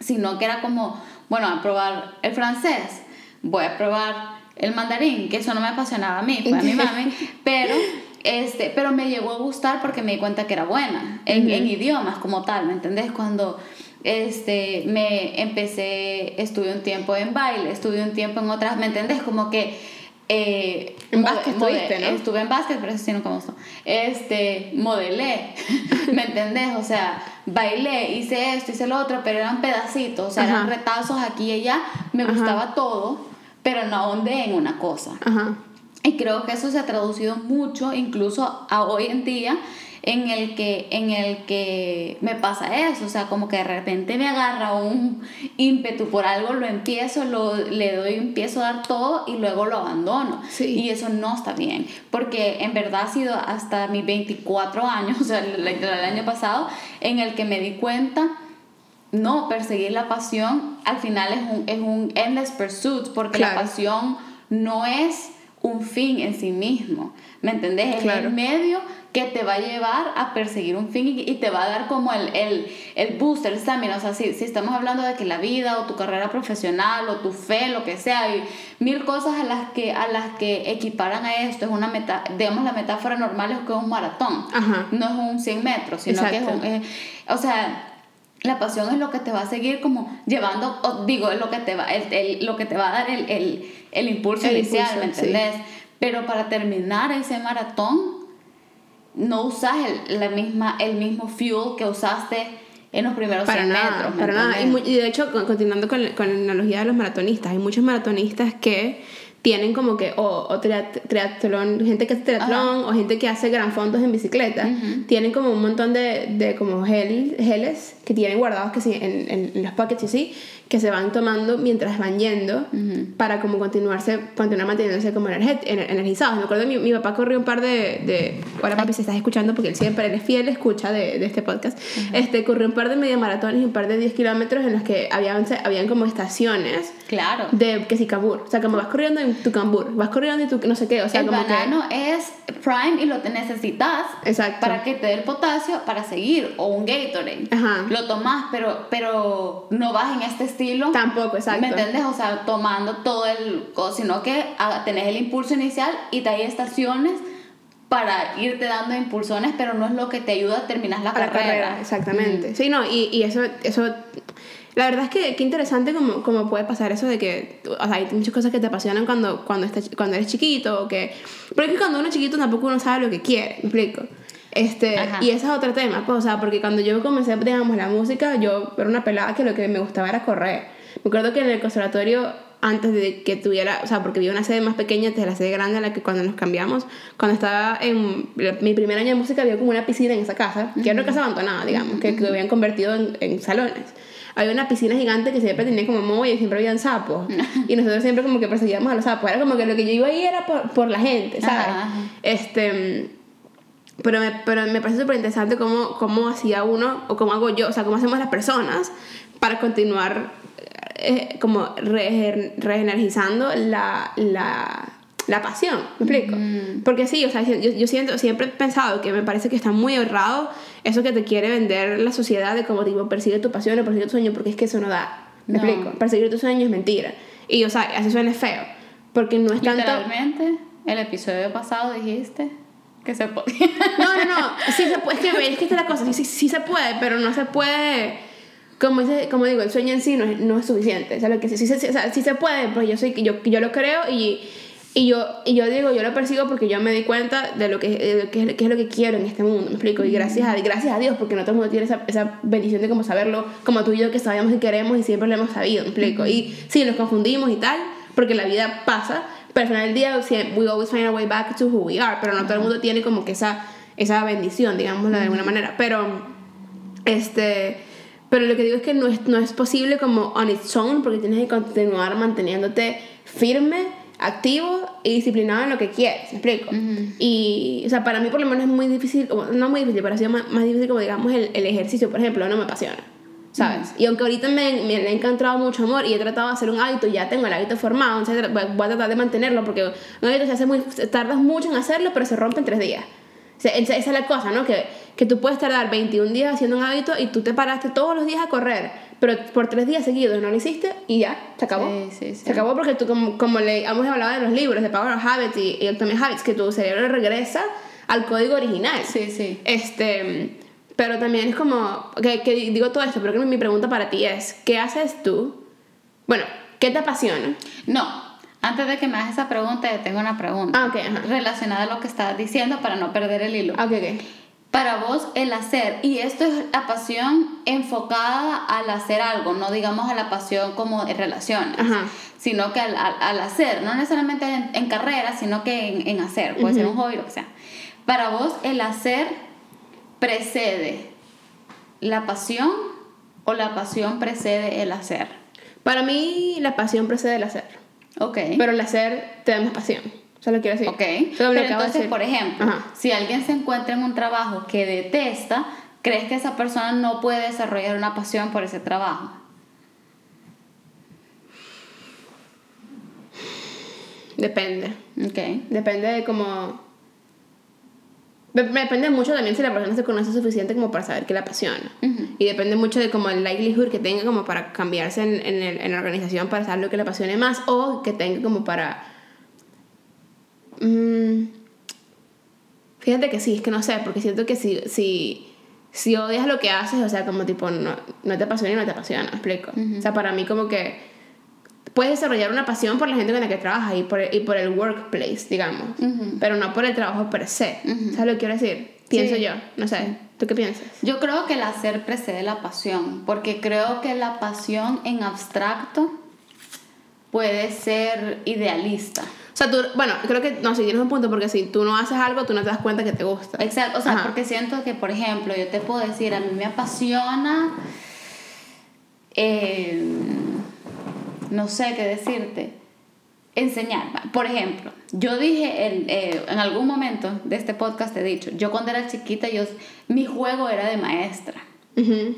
sino que era como, bueno, a probar el francés, voy a probar el mandarín, que eso no me apasionaba a mí, fue a mi mami, pero, este, pero me llegó a gustar porque me di cuenta que era buena en, en idiomas como tal, ¿me entendés? Cuando este, me empecé, estuve un tiempo en baile, estuve un tiempo en otras, ¿me entendés? Como que... eh, En básquet estuviste, ¿no? Estuve en básquet, pero eso sí nunca me gustó. Este, modelé, ¿me entendés? O sea, bailé, hice esto, hice lo otro, pero eran pedacitos, o sea, eran retazos aquí y allá. Me Ajá. gustaba todo, pero no ahondé en una cosa. Ajá. Y creo que eso se ha traducido mucho, incluso a hoy en día, en el que, en el que me pasa eso. O sea, como que de repente me agarra un ímpetu por algo, lo empiezo, lo, le doy, empiezo a dar todo y luego lo abandono. Sí. Y eso no está bien, porque en verdad ha sido hasta mis 24 años, o sea, el, el año pasado, en el que me di cuenta no, perseguir la pasión al final es un, es un endless pursuit porque la pasión no es un fin en sí mismo. ¿Me entendés? Es el medio que te va a llevar a perseguir un fin y, te va a dar como el, el, el boost, el stamina. O sea, si, si estamos hablando de que la vida o tu carrera profesional o tu fe, lo que sea, hay mil cosas a las que, a las que equiparan a esto. Es una meta, digamos, la metáfora normal es que es un maratón. No es un 100 metros, sino que es un... o sea, la pasión es lo que te va a seguir como llevando, digo, es lo que te va, el, lo que te va a dar el, el, el impulso inicial, ¿me entendés? Pero para terminar ese maratón, no usas el, la misma, el mismo fuel que usaste en los primeros para metros. Para nada. Y, de hecho, continuando con, con la analogía de los maratonistas, hay muchos maratonistas que tienen como que, o, o triatlón, gente que hace triatlón, o gente que hace gran fondos en bicicleta, tienen como un montón de, de como gel, geles que tienen guardados que sí, en, en, los pockets y así, que se van tomando mientras van yendo para como continuarse, continuar manteniéndose como energizados. Me acuerdo, mi, mi papá corrió un par de, de ahora papi se estás escuchando porque él siempre, él es fiel escucha de, de este podcast, este, corrió un par de media maratones y un par de 10 kilómetros en los que habían, habían como estaciones claro. de que si cabur, o sea, como vas corriendo en tu cambur, vas corriendo en tu no sé qué, o sea, el como banano es prime y lo necesitas Exacto. para que te dé el potasio para seguir, o un Gatorade. Ajá. Lo tomas, pero, pero no vas en este estilo Tampoco, exacto. ¿Me entiendes? O sea, tomando todo el... Sino que tenés el impulso inicial y te hay estaciones para irte dando impulsones, pero no es lo que te ayuda a terminar la, carrera. Exactamente. Sí, no, y, y, eso, eso... La verdad es que qué interesante como, como puede pasar eso de que, o sea, hay muchas cosas que te apasionan cuando, cuando, estás, cuando eres chiquito, o que... Pero es que cuando uno es chiquito tampoco uno sabe lo que quiere, ¿me explico? Este, y ese es otro tema, pues, o sea, porque cuando yo comencé, digamos, la música, yo era una pelada que lo que me gustaba era correr. Me acuerdo que en el conservatorio, antes de que tuviera, o sea, porque había una sede más pequeña desde la sede grande a la que cuando nos cambiamos, cuando estaba en mi primer año de música, había como una piscina en esa casa, que era una casa abandonada, digamos, que, que habían convertido en, en salones había una piscina gigante que siempre tenía como moho y siempre habían sapos. Y nosotros siempre como que perseguíamos a los sapos. Era como que lo que yo iba ahí era por, por la gente, ¿sabes? Este pero me, pero me parece súper interesante cómo, cómo hacía uno, o cómo hago yo, o sea, cómo hacemos las personas para continuar eh, como re reenergizando la, la, la, pasión, ¿me explico? Porque sí, o sea, yo, yo, siento, siempre he pensado que me parece que está muy ahorrado eso que te quiere vender la sociedad de como tipo, persigue tu pasión o persigue tu sueño, porque es que eso no da, ¿me explico? Perseguir tu sueño es mentira. Y, o sea, así suena feo, porque no es tanto... Literalmente, el episodio pasado dijiste que se podía. No, no, no. Sí se puede. Es que, es que esta es la cosa. Sí, sí, sí, se puede, pero no se puede. Como, dice, como digo, el sueño en sí no es, no es suficiente. O sea, lo que sí, sí, o sea, sí se puede, pues yo, soy, yo, yo lo creo y, y, yo, y yo digo, yo lo persigo porque yo me di cuenta de lo que, de qué, es lo que quiero en este mundo. Me explico. Y gracias a, gracias a Dios, porque no todo el mundo tiene esa, esa bendición de como saberlo, como tú y yo que sabíamos y queremos y siempre lo hemos sabido. Me explico. Y sí, nos confundimos y tal, porque la vida pasa pero al final del día, we always find our way back to who we are, pero no todo el mundo tiene como que esa, esa bendición, digámoslo de alguna manera. Pero, este, pero lo que digo es que no es, no es posible como on its own, porque tienes que continuar manteniéndote firme, activo y disciplinado en lo que quieres, ¿me explico? Y, o sea, para mí por lo menos es muy difícil, no muy difícil, pero ha sido más, más difícil como digamos el, el ejercicio, por ejemplo, no me apasiona. ¿sabes? Y aunque ahorita me, me, he encontrado mucho amor y he tratado de hacer un hábito, ya tengo el hábito formado, entonces voy a tratar de mantenerlo porque un hábito se hace muy, tardas mucho en hacerlo, pero se rompe en tres días. esa es la cosa, ¿no? Que, que tú puedes tardar 21 días haciendo un hábito y tú te paraste todos los días a correr, pero por tres días seguidos no lo hiciste y ya, se acabó. Sí, sí, sí. Se acabó porque tú, como, como le hemos hablado de los libros de Power of Habits y, y Atomic Habits, que tu cerebro regresa al código original. Sí, sí. Este pero también es como, que, que digo todo esto, pero que mi pregunta para ti es, ¿qué haces tú? Bueno, ¿qué te apasiona? No, antes de que me hagas esa pregunta, tengo una pregunta ah, okay, relacionada a lo que estabas diciendo para no perder el hilo. Ah, ok, ok. Para vos, el hacer, y esto es la pasión enfocada al hacer algo, no digamos a la pasión como en relaciones, sino que al, al, hacer, no necesariamente en, carrera, sino que en, en hacer, puede ser un hobby, lo que sea. Para vos, el hacer precede la pasión o la pasión precede el hacer? Para mí la pasión precede el hacer. Ok. Pero el hacer te da más pasión. Eso lo quiero decir. Ok. Pero entonces, por ejemplo, si alguien se encuentra en un trabajo que detesta, ¿crees que esa persona no puede desarrollar una pasión por ese trabajo? Depende. Ok. Depende de cómo... Depende mucho también si la persona se conoce suficiente como para saber que la apasiona. Y depende mucho de como el likelihood que tenga como para cambiarse en, en, el- en la organización para saber lo que le apasione más o que tenga como para... Mm, fíjate que sí, es que no sé, porque siento que si, si, si odias lo que haces, o sea, como tipo no, no te apasiona y no te apasiona, ¿me explico? O sea, para mí como que puedes desarrollar una pasión por la gente con la que trabajas y por, y por el workplace, digamos, pero no por el trabajo per se. ¿Sabes lo que quiero decir? Pienso Sí. yo, no sé, ¿tú qué piensas? Yo creo que el hacer precede la pasión, porque creo que la pasión en abstracto puede ser idealista. O sea, tú, bueno, creo que, no, si tienes un punto, porque si tú no haces algo, tú no te das cuenta que te gusta. Exacto, o sea, Ajá. porque siento que, por ejemplo, yo te puedo decir, a mí me apasiona, eh, no sé qué decirte, enseñar. Por ejemplo, yo dije en, eh, en algún momento de este podcast, te he dicho, yo cuando era chiquita, yo, mi juego era de maestra. Ujú.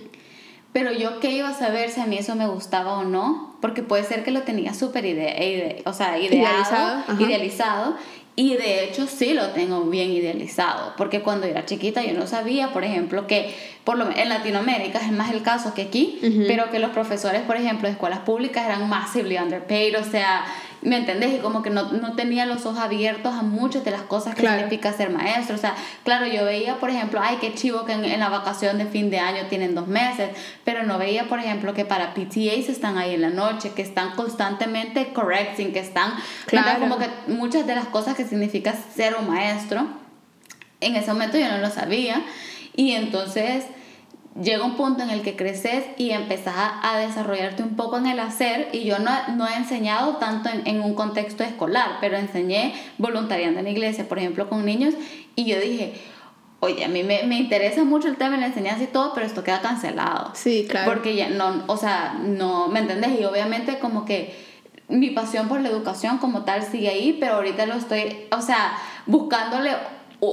Pero yo qué iba a saber si a mí eso me gustaba o no, porque puede ser que lo tenía súper ide o sea, ideado, Idealizado, idealizado, y de hecho sí lo tengo bien idealizado, porque cuando era chiquita yo no sabía, por ejemplo, que por lo en Latinoamérica es más el caso que aquí, pero que los profesores, por ejemplo, de escuelas públicas eran massively underpaid, o sea, ¿me entendés? Y como que no, no tenía los ojos abiertos a muchas de las cosas que Claro. significa ser maestro, o sea, claro, yo veía, por ejemplo, ay, qué chivo que en, en la vacación de fin de año tienen dos meses, pero no veía, por ejemplo, que para PTAs están ahí en la noche, que están constantemente correcting, que están, Claro. como que muchas de las cosas que significa ser un maestro, en ese momento yo no lo sabía, y entonces llega un punto en el que creces y empezás a, a desarrollarte un poco en el hacer y yo no, no he enseñado tanto en, en un contexto escolar, pero enseñé voluntariando en la iglesia, por ejemplo, con niños y yo dije, oye, a mí me, me interesa mucho el tema de la enseñanza y todo, pero esto queda cancelado. Sí, claro. Porque ya no, o sea, no, ¿me entendés? Y obviamente como que mi pasión por la educación como tal sigue ahí, pero ahorita lo estoy, o sea, buscándole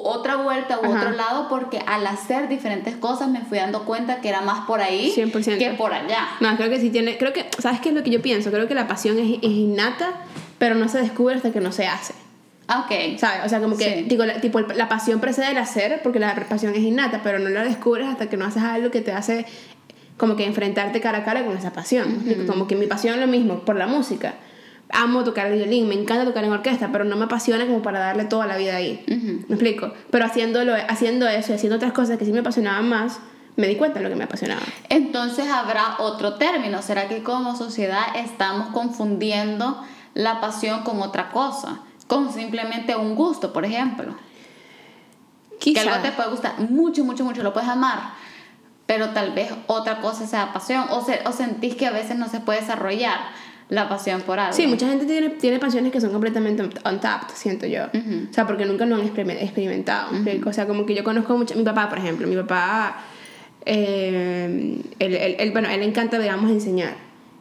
otra vuelta u Ajá. otro lado porque al hacer diferentes cosas me fui dando cuenta que era más por ahí 100%. que por allá. No, creo que sí tiene, creo que, ¿sabes qué es lo que yo pienso? Creo que la pasión es, es innata, pero no se descubre hasta que no se hace. Ah, Ok. ¿Sabes? O sea, como que Sí. digo, la, tipo, la pasión precede el hacer, porque la pasión es innata, pero no la descubres hasta que no haces algo que te hace como que enfrentarte cara a cara con esa pasión. Como que mi pasión es lo mismo, por la música. Amo tocar el violín, me encanta tocar en orquesta, pero no me apasiona como para darle toda la vida ahí. ¿Me explico? Pero haciéndolo, haciendo eso y haciendo otras cosas que sí me apasionaban más, me di cuenta de lo que me apasionaba. Entonces habrá otro término. ¿Será que como sociedad estamos confundiendo la pasión con otra cosa? Con simplemente un gusto, por ejemplo. Que Quizá. algo te puede gustar mucho, mucho, mucho, lo puedes amar, pero tal vez otra cosa sea pasión, o, se- o sentís que a veces no se puede desarrollar la pasión por algo. Sí, mucha gente tiene, tiene pasiones que son completamente untapped, siento yo. O sea, porque nunca lo han experime- experimentado. ¿me explico? O sea, como que yo conozco mucho. Mi papá, por ejemplo, mi papá. eh, él, él- él- bueno, él le encanta, digamos, enseñar.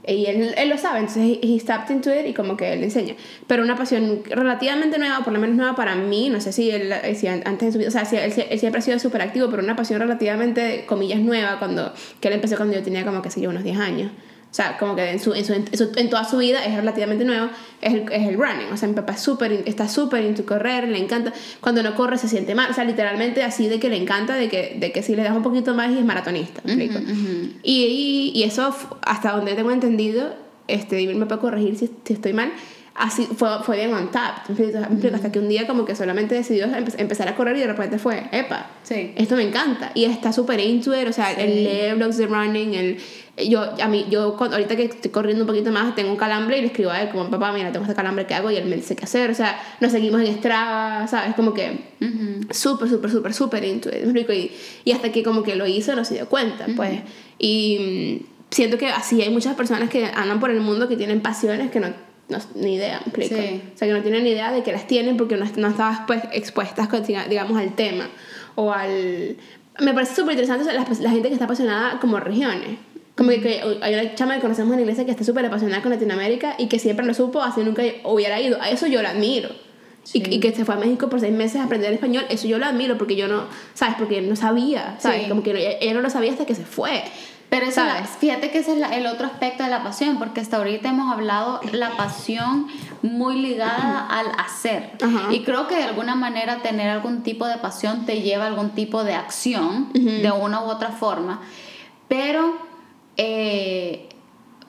Y él, él lo sabe, entonces he, stepped into it y como que él enseña. Pero una pasión relativamente nueva, por lo menos nueva para mí, no sé si él, eh, si an- antes de su vida, o sea, si él, él siempre ha sido súper activo, pero una pasión relativamente, comillas, nueva, cuando, que él empezó cuando yo tenía como, que sé yo, unos 10 años. O sea, como que en, su, en, su, en, su- en toda su vida es relativamente nuevo, es el, es el running. O sea, mi papá es súper, in- está súper into correr, le encanta. Cuando no corre se siente mal. O sea, literalmente así de que le encanta, de que, de que si le das un poquito más y es maratonista. ¿me explico? y, y, y eso, hasta donde tengo entendido, este, y me puede corregir si, si estoy mal, así fue, fue bien on tap. Hasta que un día como que solamente decidió empe- empezar a correr y de repente fue, epa, Sí. esto me encanta y está súper into it, o sea, Sí. el leer blogs de running, el yo a mí yo ahorita que estoy corriendo un poquito más tengo un calambre y le escribo a él como papá mira tengo este calambre qué hago y él me dice qué hacer o sea nos seguimos en Strava sabes como que súper súper súper súper it ¿me explico? y, y hasta que como que lo hizo no se dio cuenta pues y mm, siento que así hay muchas personas que andan por el mundo que tienen pasiones que no no, ni idea, ¿me explico? Sí. O sea, que no tienen ni idea de que las tienen porque no, no estaban pues, expuestas, digamos, al tema o al... Me parece súper interesante o sea, la, la gente que está apasionada como regiones. Como que, que hay una chama que conocemos en la iglesia que está súper apasionada con Latinoamérica y que siempre lo supo, así nunca hubiera ido. A eso yo la admiro. Sí. Y, y que se fue a México por seis meses a aprender español, eso yo lo admiro porque yo no, ¿sabes? Porque no sabía, ¿sabes? Sí. Como que no- ella no lo sabía hasta que se fue. Pero eso la- fíjate que ese es la- el otro aspecto de la pasión, porque hasta ahorita hemos hablado la pasión muy ligada al hacer. Ajá. Y creo que de alguna manera tener algún tipo de pasión te lleva a algún tipo de acción, de una u otra forma. Pero, eh,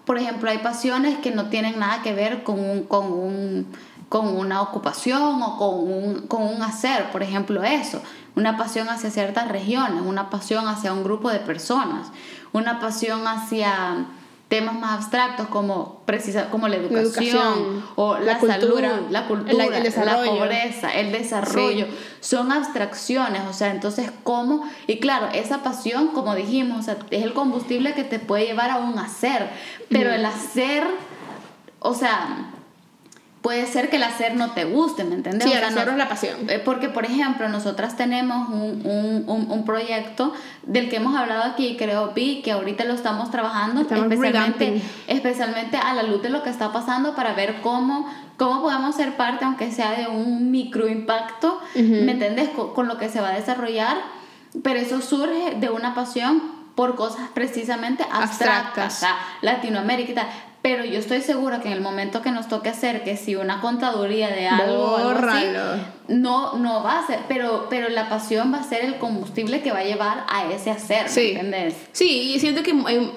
por ejemplo, hay pasiones que no tienen nada que ver con un... Con un con una ocupación o con un, con un hacer, por ejemplo, eso, una pasión hacia ciertas regiones, una pasión hacia un grupo de personas, una pasión hacia temas más abstractos como, precisa, como la educación, educación, o la, la cultura, salud, la cultura, el- el la pobreza, el desarrollo. Sí. Son abstracciones, o sea, entonces, ¿cómo? Y claro, esa pasión, como dijimos, o sea, es el combustible que te puede llevar a un hacer, pero el hacer, o sea, puede ser que el hacer no te guste, ¿me entiendes? Sí, O el sea, hacer no- es la pasión. eh, Porque, por ejemplo, nosotras tenemos un, un, un, un proyecto del que hemos hablado aquí, creo, Vi, que ahorita lo estamos trabajando, Estamos especialmente, especialmente a la luz de lo que está pasando para ver cómo, cómo podemos ser parte, aunque sea de un micro impacto, ¿me entiendes? Con, con lo que se va a desarrollar, pero eso surge de una pasión por cosas precisamente abstractas, Abstractas. o sea, Latinoamérica y tal. Pero yo estoy segura que en el momento que nos toque hacer, que si una contaduría de algo, algo así, no, no va a ser, pero, pero la pasión va a ser el combustible que va a llevar a ese hacer, ¿me Sí. entiendes? Sí, y siento que hay,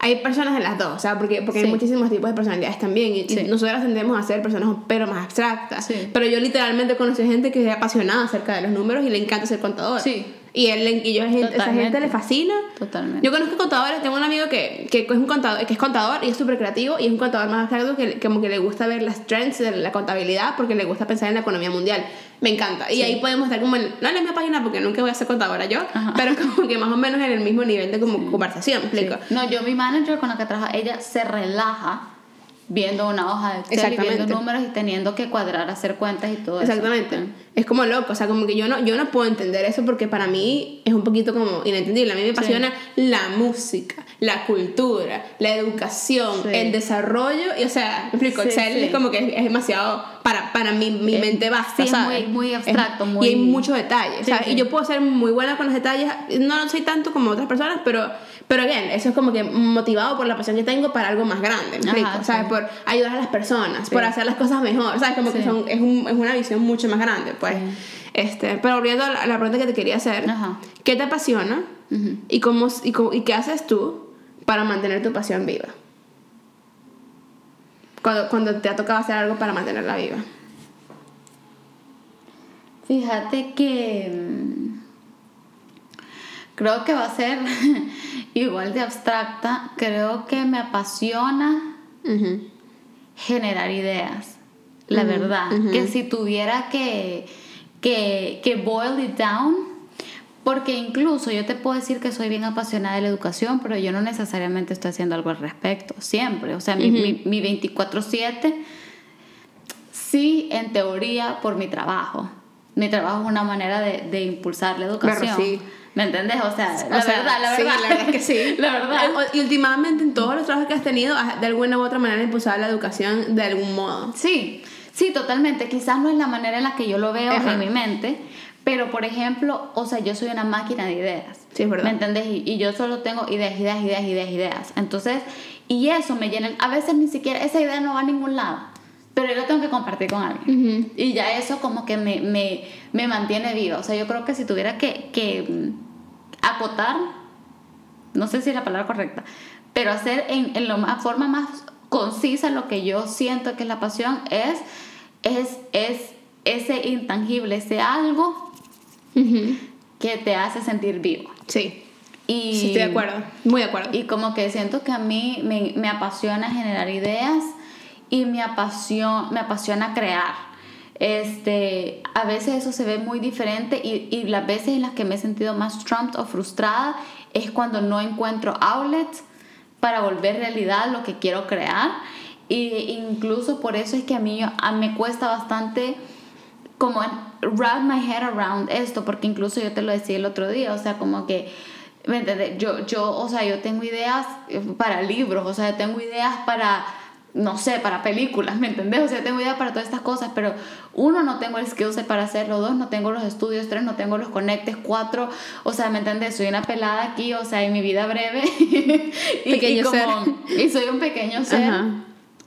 hay personas de las dos, o sea, porque, porque hay muchísimos tipos de personalidades también. Y, y Sí. nosotras tendemos a ser personas pero más abstractas. Pero yo literalmente conocí gente que es apasionada acerca de los números y le encanta ser contador. Sí. Y, él, y yo, esa gente Totalmente. le fascina. Totalmente. Yo conozco contadores, tengo un amigo que, que es un contador, que es contador y es súper creativo y es un contador más abstracto que como que le gusta ver las trends de la contabilidad porque le gusta pensar en la economía mundial. Me encanta. Y Sí. ahí podemos estar como en, no en la misma página porque nunca voy a ser contadora yo, Ajá. pero como que más o menos en el mismo nivel de como conversación, ¿me explico? No, yo mi manager con la que trabaja, ella se relaja viendo una hoja de Excel y viendo Exactamente. números y teniendo que cuadrar, hacer cuentas y todo Exactamente. eso. Es como loco, o sea, como que yo no, yo no puedo entender eso porque para mí es un poquito como inentendible. A mí me apasiona la música, la cultura, la educación, Sí. el desarrollo, y o sea, me explico, Sí, Excel sí. es como que es, es demasiado, para, para mi, mi Es- mente basta, sí, es ¿sabes? muy- muy abstracto, muy- Y hay muchos detalles, ¿sabes? Y yo puedo ser muy buena con los detalles, no soy tanto como otras personas, pero, pero bien, eso es como que motivado por la pasión que tengo para algo más grande, ¿me Ajá, explico? ¿Sabes? sí. Por ayudar a las personas, por hacer las cosas mejor, ¿sabes? Como que son, es, un- es una visión mucho más grande, pues. Este, pero volviendo a la, pregunta que te quería hacer, Ajá. ¿qué te apasiona Ujú. y, cómo, y, cómo- y qué haces tú para mantener tu pasión viva? Cuando, cuando te ha tocado hacer algo para mantenerla viva. Fíjate que mm, creo que va a ser igual de abstracta. Creo que me apasiona generar ideas. La verdad. Que si tuviera que, que, que boil it down, porque incluso yo te puedo decir que soy bien apasionada de la educación, pero yo no necesariamente estoy haciendo algo al respecto, siempre. O sea, mi, mi, mi 24/7, sí, en teoría, por mi trabajo. Mi trabajo es una manera de, de impulsar la educación. sí. ¿Me entendés? O sea, la O sea, verdad, la sí, verdad. la verdad es que sí. la verdad. Y últimamente en todos los trabajos que has tenido, has de alguna u otra manera impulsado la educación de algún modo. Sí, sí, totalmente. Quizás no es la manera en la que yo lo veo Ajá. en mi mente, pero por ejemplo, o sea, yo soy una máquina de ideas. Sí, es verdad. ¿Me entendés? Y, y yo solo tengo ideas, ideas, ideas, ideas, ideas. Entonces, y eso me llena. A veces ni siquiera esa idea no va a ningún lado, pero yo lo tengo que compartir con alguien. Y ya eso como que me, me, me mantiene viva. O sea, yo creo que si tuviera que, que mm, acotar, no sé si es la palabra correcta, pero hacer en, en la más, forma más concisa lo que yo siento que es la pasión es, es, es ese intangible, ese algo Que te hace sentir vivo. Sí, Y, sí, estoy de acuerdo, muy de acuerdo. y como que siento que a mí me, me apasiona generar ideas y me apasiona, me apasiona crear. Este, a veces eso se ve muy diferente y, y las veces en las que me he sentido más trumped o frustrada es cuando no encuentro outlets para volver realidad lo que quiero crear. Y incluso por eso es que a mí a- me cuesta bastante como wrap my head around esto, porque incluso yo te lo decía el otro día, o sea, como que, ¿me entiendes? Yo, yo, o sea, yo tengo ideas eh, para libros, o sea, yo tengo ideas para, no sé, para películas, ¿me entendés? O sea, tengo idea para todas estas cosas, pero uno, no tengo el skill set para hacerlo, dos, no tengo los estudios, tres, no tengo los conectes, cuatro, o sea, ¿me entendés? Soy una pelada aquí, o sea, en mi vida breve. y, y, y soy un pequeño ser.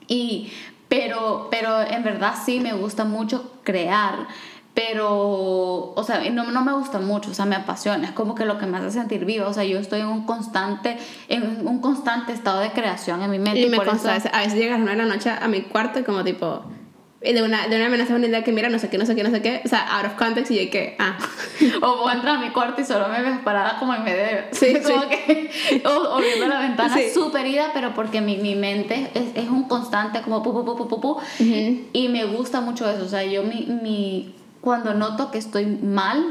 Y, pero, pero en verdad sí me gusta mucho crear pero, o sea, no, no, me gusta mucho, o sea, me apasiona, es como que lo que me hace sentir viva, o sea, yo estoy en un constante, en un constante estado de creación en mi mente. Y me consta, a veces llegas a una de la noche a mi cuarto y como tipo, de una, de una amenaza una idea que mira, no sé qué, no sé qué, no sé qué, o sea, out of context y yo que, ah. o voy a entrar a mi cuarto y solo me ves parada como en medio, sí, como que, o, viendo la ventana súper ida, pero porque mi, mi mente es, es, un constante como pu, pu, pu, pu, pu, y me gusta mucho eso, o sea, yo mi, mi cuando noto que estoy mal,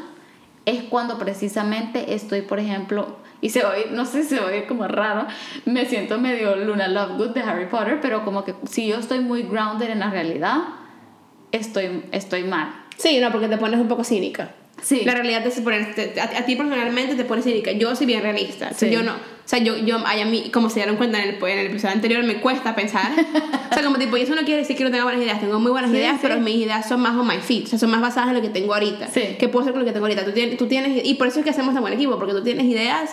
es cuando precisamente estoy, por ejemplo, y se oye, no sé se oye como raro, me siento medio Luna Lovegood de Harry Potter, pero como que si yo estoy muy grounded en la realidad, estoy, estoy mal. Sí, no, porque te pones un poco cínica. Sí. La realidad te pone, a, ti personalmente te pone cínica. Yo soy bien realista. Sí. Yo no. O sea, yo, yo a mí, como se dieron cuenta en el, en el episodio anterior, me cuesta pensar. o sea, como tipo, y eso no quiere decir que no tenga buenas ideas. Tengo muy buenas ideas, pero mis ideas son más on my feet. O sea, son más basadas en lo que tengo ahorita. Sí. Que puedo hacer con lo que tengo ahorita. Tú tienes, tú tienes, y por eso es que hacemos tan buen equipo, porque tú tienes ideas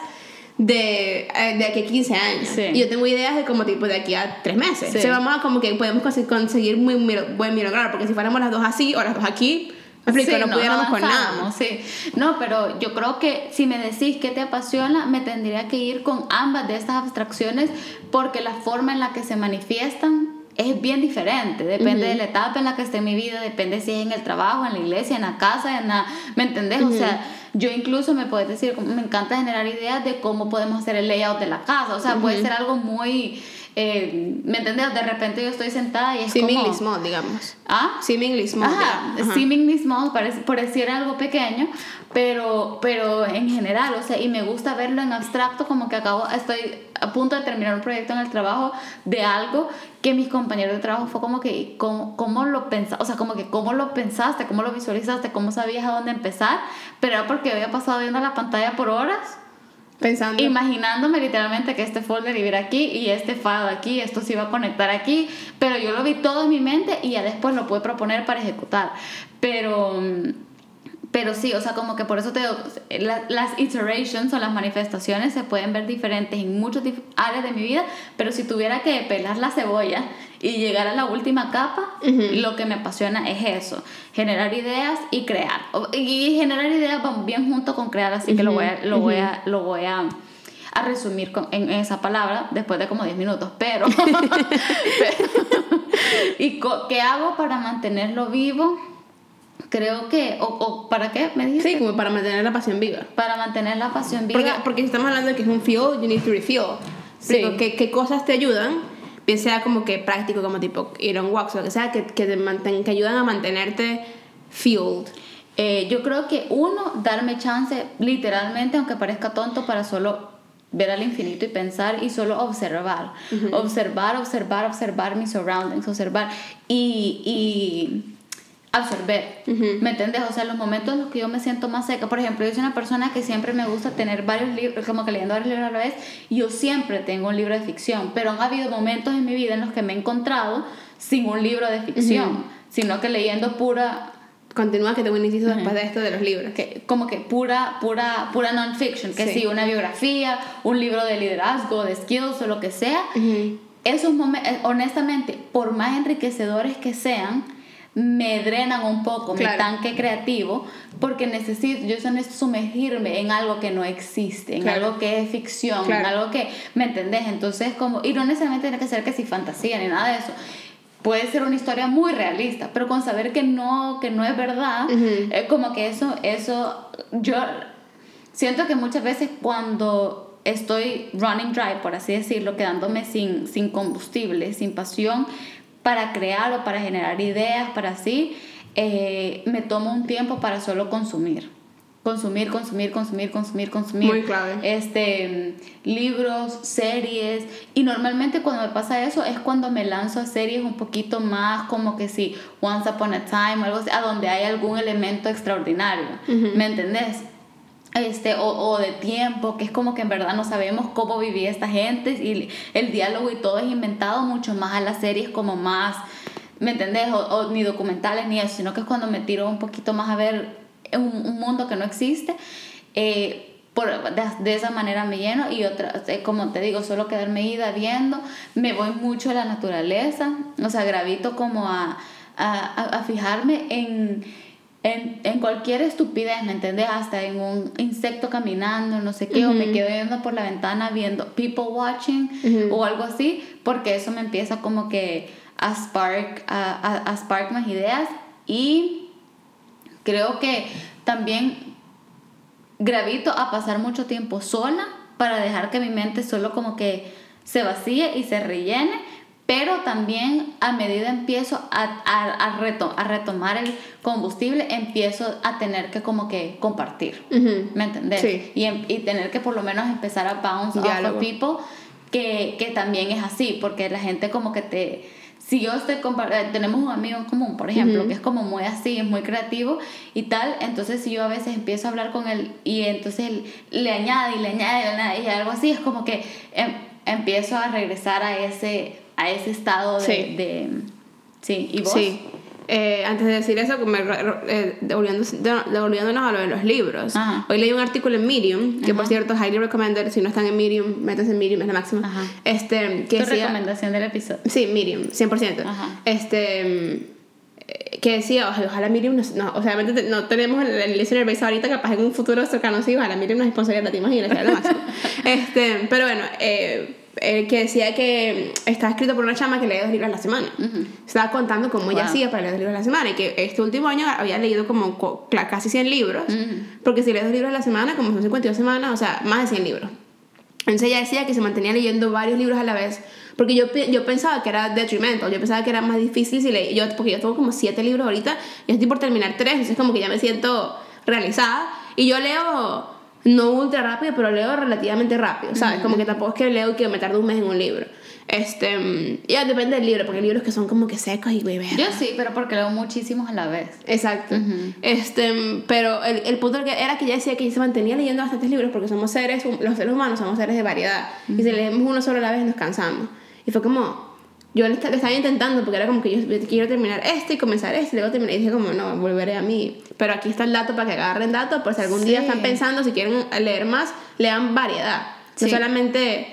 de, eh, de aquí a 15 años. Sí. Y yo tengo ideas de como tipo de aquí a 3 meses. Sí. O sea, vamos a como que podemos conseguir muy buen milagro, porque si fuéramos las dos así o las dos aquí sí, no, pudiéramos con nada. Sí. No, pero yo creo que si me decís que te apasiona, me tendría que ir con ambas de estas abstracciones porque la forma en la que se manifiestan es bien diferente, depende de la etapa en la que esté en mi vida, depende si es en el trabajo, en la iglesia, en la casa, en la, ¿me entendés? O sea, yo incluso me puedes decir, me encanta generar ideas de cómo podemos hacer el layout de la casa, o sea, puede ser algo muy eh, ¿me entiendes? De repente yo estoy sentada y es seemingly small, digamos. ¿Ah? Seemingly small. Ajá, seemingly small, parece, pareciera algo pequeño, pero, pero en general, o sea, y me gusta verlo en abstracto, como que acabo, estoy a punto de terminar un proyecto en el trabajo de algo que mis compañeros de trabajo fue como que, ¿cómo, cómo lo pensaste? O sea, como que, ¿cómo lo pensaste? ¿Cómo lo visualizaste? ¿Cómo sabías a dónde empezar? Pero era porque había pasado viendo la pantalla por horas Pensando. Imaginándome literalmente que este folder iba aquí y este file aquí, esto se iba a conectar aquí, pero yo lo vi todo en mi mente y ya después lo pude proponer para ejecutar. Pero pero sí, o sea, como que por eso te las iterations o las manifestaciones se pueden ver diferentes en muchas áreas de mi vida, pero si tuviera que pelar la cebolla y llegar a la última capa, lo que me apasiona es eso, generar ideas y crear. Y generar ideas van bien junto con crear, así que lo voy a, lo voy a, lo voy a, a resumir con, en esa palabra después de como 10 minutos, pero, pero ¿y qué hago para mantenerlo vivo? creo que, o, o, ¿para qué? ¿Me dijiste? Sí, como para mantener la pasión viva. Para mantener la pasión viva. Porque, porque si estamos hablando de que es un fuel, you need to refuel. Sí. ¿qué, ¿Qué cosas te ayudan? Bien sea como que práctico, como tipo ir on walks o lo que sea, que, que, te manten, que ayudan a mantenerte fueled. Eh, yo creo que uno, darme chance, literalmente, aunque parezca tonto, para solo ver al infinito y pensar y solo observar. Observar, observar, observar mis surroundings, observar. Y, y absorber, ¿me entiendes? O sea, los momentos en los que yo me siento más seca, por ejemplo, yo soy una persona que siempre me gusta tener varios libros, como que leyendo varios libros a la vez, y yo siempre tengo un libro de ficción, pero han habido momentos en mi vida en los que me he encontrado sin un libro de ficción, sino que leyendo pura... Continúa que tengo un inciso después de esto de los libros. Que, como que pura, pura, pura non-fiction, que sí. una biografía, un libro de liderazgo, de skills o lo que sea. Esos momentos, honestamente, por más enriquecedores que sean, me drenan un poco mi tanque creativo porque necesito, yo necesito sumergirme en algo que no existe, en algo que es ficción, en algo que, ¿me entendés? Entonces, como, y no necesariamente tiene que ser que si fantasía ni nada de eso. Puede ser una historia muy realista, pero con saber que no, que no es verdad, es como que eso, eso, yo siento que muchas veces cuando estoy running dry, por así decirlo, quedándome sin, sin combustible, sin pasión, para crear o para generar ideas, para así, eh, me tomo un tiempo para solo consumir. Consumir, consumir, consumir, consumir, consumir. Muy clave. Este, libros, series. Y normalmente cuando me pasa eso es cuando me lanzo a series un poquito más como que si Once Upon a Time o algo así, a donde hay algún elemento extraordinario. ¿Me entendés? Este, o, o, de tiempo, que es como que en verdad no sabemos cómo vivía esta gente y el diálogo y todo es inventado mucho más a las series como más, ¿me entendés? O, ni documentales ni eso, sino que es cuando me tiro un poquito más a ver un, un mundo que no existe. Eh, por, de, esa manera me lleno y otra, eh, como te digo, solo quedarme ida viendo, me voy mucho a la naturaleza, o sea, gravito como a, a, a fijarme en en, en, cualquier estupidez, ¿me entiendes? Hasta en un insecto caminando, no sé qué, o me quedo viendo por la ventana viendo people watching o algo así, porque eso me empieza como que a spark, a, a, spark más ideas. Y creo que también gravito a pasar mucho tiempo sola para dejar que mi mente solo como que se vacíe y se rellene pero también a medida empiezo a, a, a, a retomar el combustible, empiezo a tener que como que compartir, ¿me entendés? Sí. Y, y, tener que por lo menos empezar a bounce off of people, que, que también es así, porque la gente como que te si yo estoy eh, tenemos un amigo en común, por ejemplo, que es como muy así, es muy creativo y tal, entonces si yo a veces empiezo a hablar con él y entonces él le añade y le añade y, le añade, y algo así, es como que em, empiezo a regresar a ese a ese estado de... Sí, de, sí. ¿y vos? Sí. Eh, antes de decir eso, me, eh, devolviéndonos a lo de los libros. Hoy leí un artículo en Medium, que por cierto, highly recommended, si no están en Medium, métanse en Medium, es la máxima. Este, que ¿Tu recomendación del episodio? Sí, Medium, 100%. Este que decía, ojalá Medium nos, no, o sea, no tenemos el, el listener base ahorita, capaz en un futuro cercano sí, ojalá Medium nos sponsoriera, te imaginas, lo máximo. este, pero bueno, eh, eh, que decía que estaba escrito por una chama que lee dos libros a la semana. Estaba contando cómo ella hacía para leer dos libros a la semana y que este último año había leído como casi 100 libros, porque si lees dos libros a la semana, como son 52 semanas, o sea, más de 100 libros. Entonces ella decía que se mantenía leyendo varios libros a la vez, porque yo, yo pensaba que era detrimental, yo pensaba que era más difícil si leí, yo, porque yo tengo como 7 libros ahorita y estoy por terminar 3, entonces como que ya me siento realizada y yo leo no ultra rápido, pero leo relativamente rápido, ¿sabes? Como que tampoco es que leo que me tarde un mes en un libro. Este, ya depende del libro, porque hay libros que son como que secos y güey, Yo sí, pero porque leo muchísimos a la vez. Exacto. Este, pero el, el punto era que ella decía que ella se mantenía leyendo bastantes libros porque somos seres, los seres humanos somos seres de variedad. Y si leemos uno solo a la vez nos cansamos. Y fue como, yo lo estaba intentando porque era como que yo quiero terminar este y comenzar este y luego terminar y dije como no, volveré a mí. Pero aquí está el dato para que agarren datos por si algún día están pensando, si quieren leer más, lean variedad. No solamente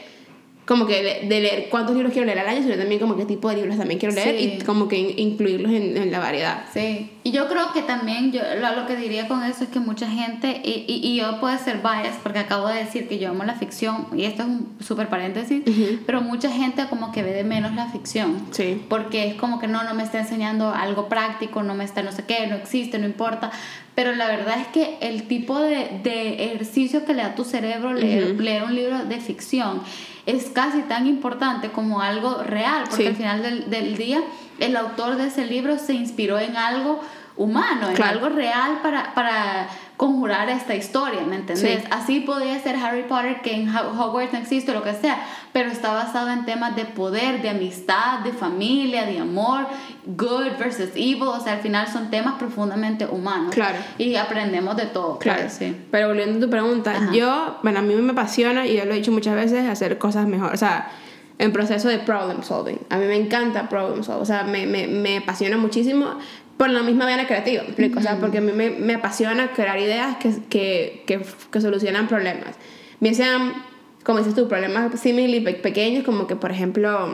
como que de, leer cuántos libros quiero leer al año, sino también como qué tipo de libros también quiero leer y como que incluirlos en, en, la variedad. Sí, y yo creo que también, yo lo, lo que diría con eso es que mucha gente, y, y, y, yo puedo ser bias porque acabo de decir que yo amo la ficción, y esto es un súper paréntesis, pero mucha gente como que ve de menos la ficción. Sí. Porque es como que no, no me está enseñando algo práctico, no me está no sé qué, no existe, no importa. Pero la verdad es que el tipo de, de ejercicio que le da tu cerebro leer, leer un libro de ficción, es casi tan importante como algo real, porque al final del, del, día el autor de ese libro se inspiró en algo humano, en algo real para, para conjurar esta historia, ¿me entendés? Así podría ser Harry Potter, que en Hogwarts no existe, lo que sea, pero está basado en temas de poder, de amistad, de familia, de amor, good versus evil, o sea, al final son temas profundamente humanos. Claro. Y aprendemos de todo. Claro, pues, sí. Pero volviendo a tu pregunta, yo, bueno, a mí me apasiona, y yo lo he dicho muchas veces, hacer cosas mejor, o sea, en proceso de problem solving. A mí me encanta problem solving, o sea, me, me, me apasiona muchísimo por la misma vena creativa, O sea, porque a mí me, me apasiona crear ideas que, que, que, que, solucionan problemas. Bien sean, como dices tú, problemas similares pequeños, como que, por ejemplo,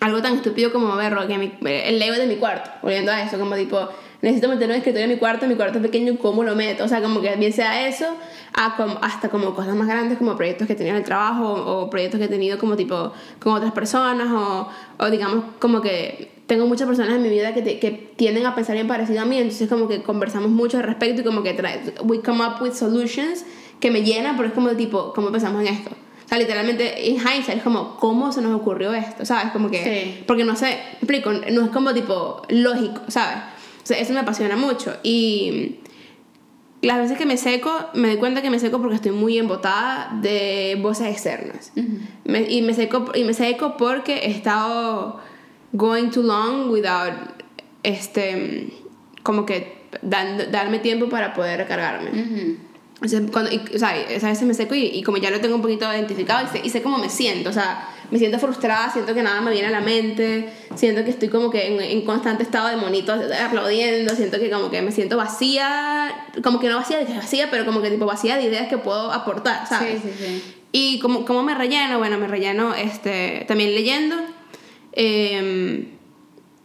algo tan estúpido como ver el Lego de mi cuarto, volviendo a eso, como tipo, necesito meter un escritorio en mi cuarto, mi cuarto es pequeño, ¿cómo lo meto? O sea, como que bien sea eso, a como, hasta como cosas más grandes, como proyectos que he tenido en el trabajo, o proyectos que he tenido como tipo, con otras personas, o, o digamos, como que tengo muchas personas en mi vida que, que tienden a pensar bien parecido a mí, entonces como que conversamos mucho al respecto y como que trae, we come up with solutions que me llenan, pero es como tipo, ¿cómo pensamos en esto? O sea, literalmente en hindsight es como, ¿cómo se nos ocurrió esto? ¿Sabes? Como que, sí. porque no sé, explico, no es como tipo lógico, ¿sabes? Sea, eso me apasiona mucho y las veces que me seco, me doy cuenta que me seco porque estoy muy embotada de voces externas. Uh -huh. me, y, me seco, y me seco porque he estado going too long without este como que dando, darme tiempo para poder recargarme. O sea, cuando, y, o sea, a veces me seco y, y, como ya lo tengo un poquito identificado y sé, y sé cómo me siento, o sea, me siento frustrada, siento que nada me viene a la mente, siento que estoy como que en, en constante estado de monito aplaudiendo, siento que como que me siento vacía, como que no vacía, vacía, pero como que tipo vacía de ideas que puedo aportar, ¿sabes? Sí, sí, sí. Y como, como me relleno, bueno, me relleno este, también leyendo. Eh,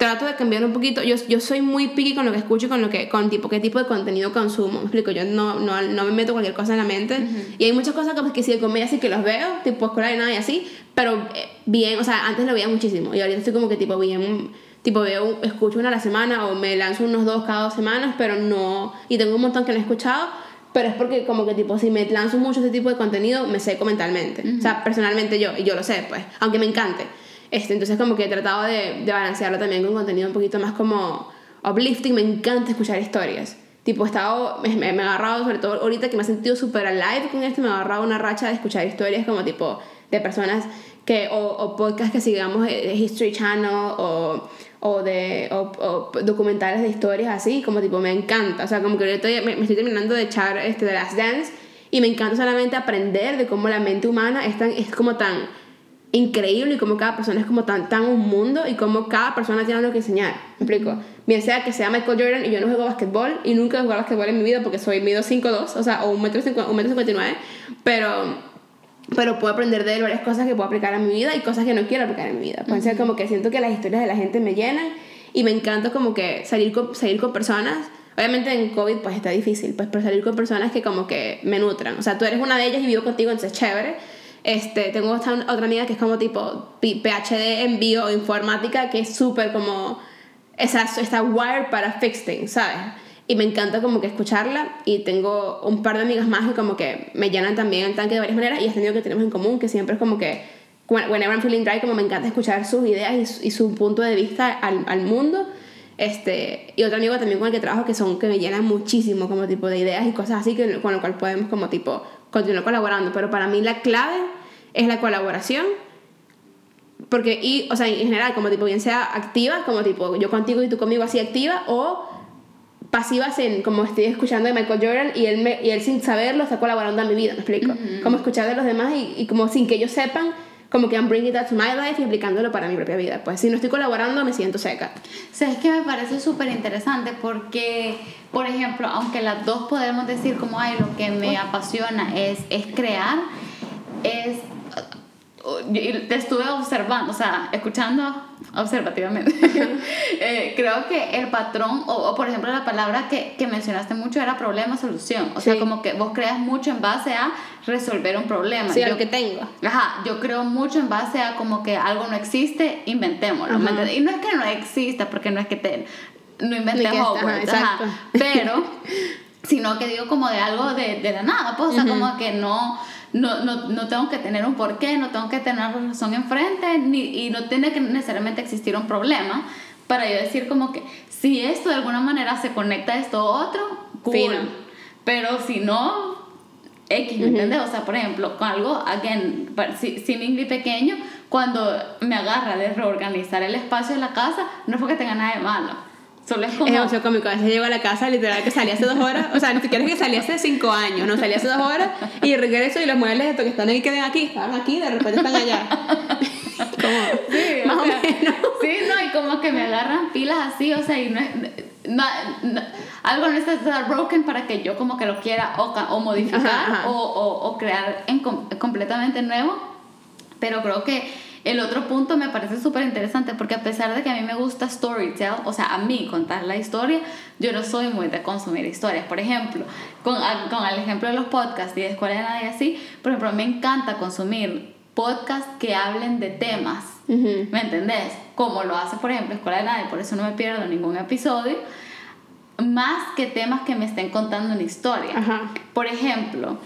trato de cambiar un poquito. Yo, yo soy muy picky con lo que escucho y con, lo que, con tipo, qué tipo de contenido consumo. Me explico, yo no, no, no me meto cualquier cosa en la mente. Y hay muchas cosas que, que sí de comedia sí que los veo, tipo escuela y nada y así, pero eh, bien, o sea, antes lo veía muchísimo y ahorita estoy como que tipo bien, tipo veo, escucho una a la semana o me lanzo unos dos cada dos semanas, pero no, y tengo un montón que no he escuchado. Pero es porque como que tipo, si me lanzo mucho este tipo de contenido, me seco mentalmente. O sea, personalmente yo, y yo lo sé, pues, aunque me encante. Este, entonces como que he tratado de, de balancearlo también con contenido un poquito más como uplifting. Me encanta escuchar historias. Tipo, he estado, me, me, he agarrado, sobre todo ahorita que me he sentido súper alive con esto, me he agarrado una racha de escuchar historias como tipo de personas que, o, o podcasts que sigamos de History Channel o, o de o, o, documentales de historias así, como tipo, me encanta. O sea, como que ahorita me, me estoy terminando de echar este, The Last Dance y me encanta solamente aprender de cómo la mente humana es, tan, es como tan increíble y como cada persona es como tan, tan un mundo y como cada persona tiene algo que enseñar. ¿Me explico? Bien sea que sea Michael Jordan y yo no juego basquetbol y nunca he jugado basquetbol en mi vida porque soy mido 5'2, o sea, o 1,59 m, pero, pero puedo aprender de él varias cosas que puedo aplicar a mi vida y cosas que no quiero aplicar en mi vida. Puede ser como que siento que las historias de la gente me llenan y me encanta como que salir con, salir con personas Obviamente en COVID pues está difícil, pues pero salir con personas que como que me nutran. O sea, tú eres una de ellas y vivo contigo, entonces es chévere este, tengo otra, otra amiga que es como tipo PhD en bioinformática, que es súper como. Esa, está wired para fix things, ¿sabes? Y me encanta como que escucharla. Y tengo un par de amigas más que como que me llenan también el tanque de varias maneras. Y es tenido que tenemos en común, que siempre es como que. Whenever I'm feeling dry, como me encanta escuchar sus ideas y y su punto de vista al, al mundo. Este, y otro amigo también con el que trabajo que son que me llenan muchísimo como tipo de ideas y cosas así que, con lo cual podemos como tipo continuar colaborando. Pero para mí la clave es la colaboración. Porque, y, o sea, en general, como tipo, bien sea activa, como tipo, yo contigo y tú conmigo así activa, o pasivas en, como estoy escuchando de Michael Jordan y él, me, y él sin saberlo está colaborando a mi vida, ¿me explico? Como escuchar de los demás y, y, como sin que ellos sepan, como que I'm bringing that to my life y aplicándolo para mi propia vida. Pues si no estoy colaborando, me siento seca. ¿Sabes que me parece súper interesante? Porque, por ejemplo, aunque las dos podemos decir como, ay, lo que me apasiona es, es crear, es te estuve observando, o sea, escuchando observativamente. eh, creo que el patrón, o, o, por ejemplo la palabra que, que mencionaste mucho era problema-solución. O sea, como que vos creas mucho en base a resolver un problema. Sí, yo, lo que tengo. Ajá, yo creo mucho en base a como que algo no existe, inventémoslo. Y no es que no exista, porque no es que te, no inventé Hogwarts, ajá, pero sino que digo como de algo de, de la nada, pues, o sea, como que no no, no, no, tengo que tener un porqué, no tengo que tener una razón enfrente, ni, y no tiene que necesariamente existir un problema para yo decir como que si esto de alguna manera se conecta a esto otro, cool. Pero si no, X, ¿me entiendes? O sea, por ejemplo, con algo, again, seemingly pequeño, cuando me agarra de reorganizar el espacio de la casa, no es porque tenga nada de malo Solo es como... Es demasiado cómico. A veces llego a la casa, literal, que salí hace dos horas. O sea, ni siquiera es que salí hace cinco años. No, salí hace dos horas y regreso y los muebles estos que están ahí quedan aquí. Estaban aquí, de repente están allá. como, sí, más o, sea, o menos. Sí, no, y como que me agarran pilas así, o sea, y no es... No, no, algo no está broken para que yo como que lo quiera o, o modificar ajá, ajá. O, o, crear en com completamente nuevo. Pero creo que el otro punto me parece súper interesante porque a pesar de que a mí me gusta storytell, o sea, a mí contar la historia, yo no soy muy de consumir historias. Por ejemplo, con, con el ejemplo de los podcasts y de Escuela de Nadie así, por ejemplo, me encanta consumir podcasts que hablen de temas. Uh -huh. ¿Me entendés? Como lo hace, por ejemplo, Escuela de Nadie, por eso no me pierdo ningún episodio. Más que temas que me estén contando una historia. Uh -huh. Por ejemplo,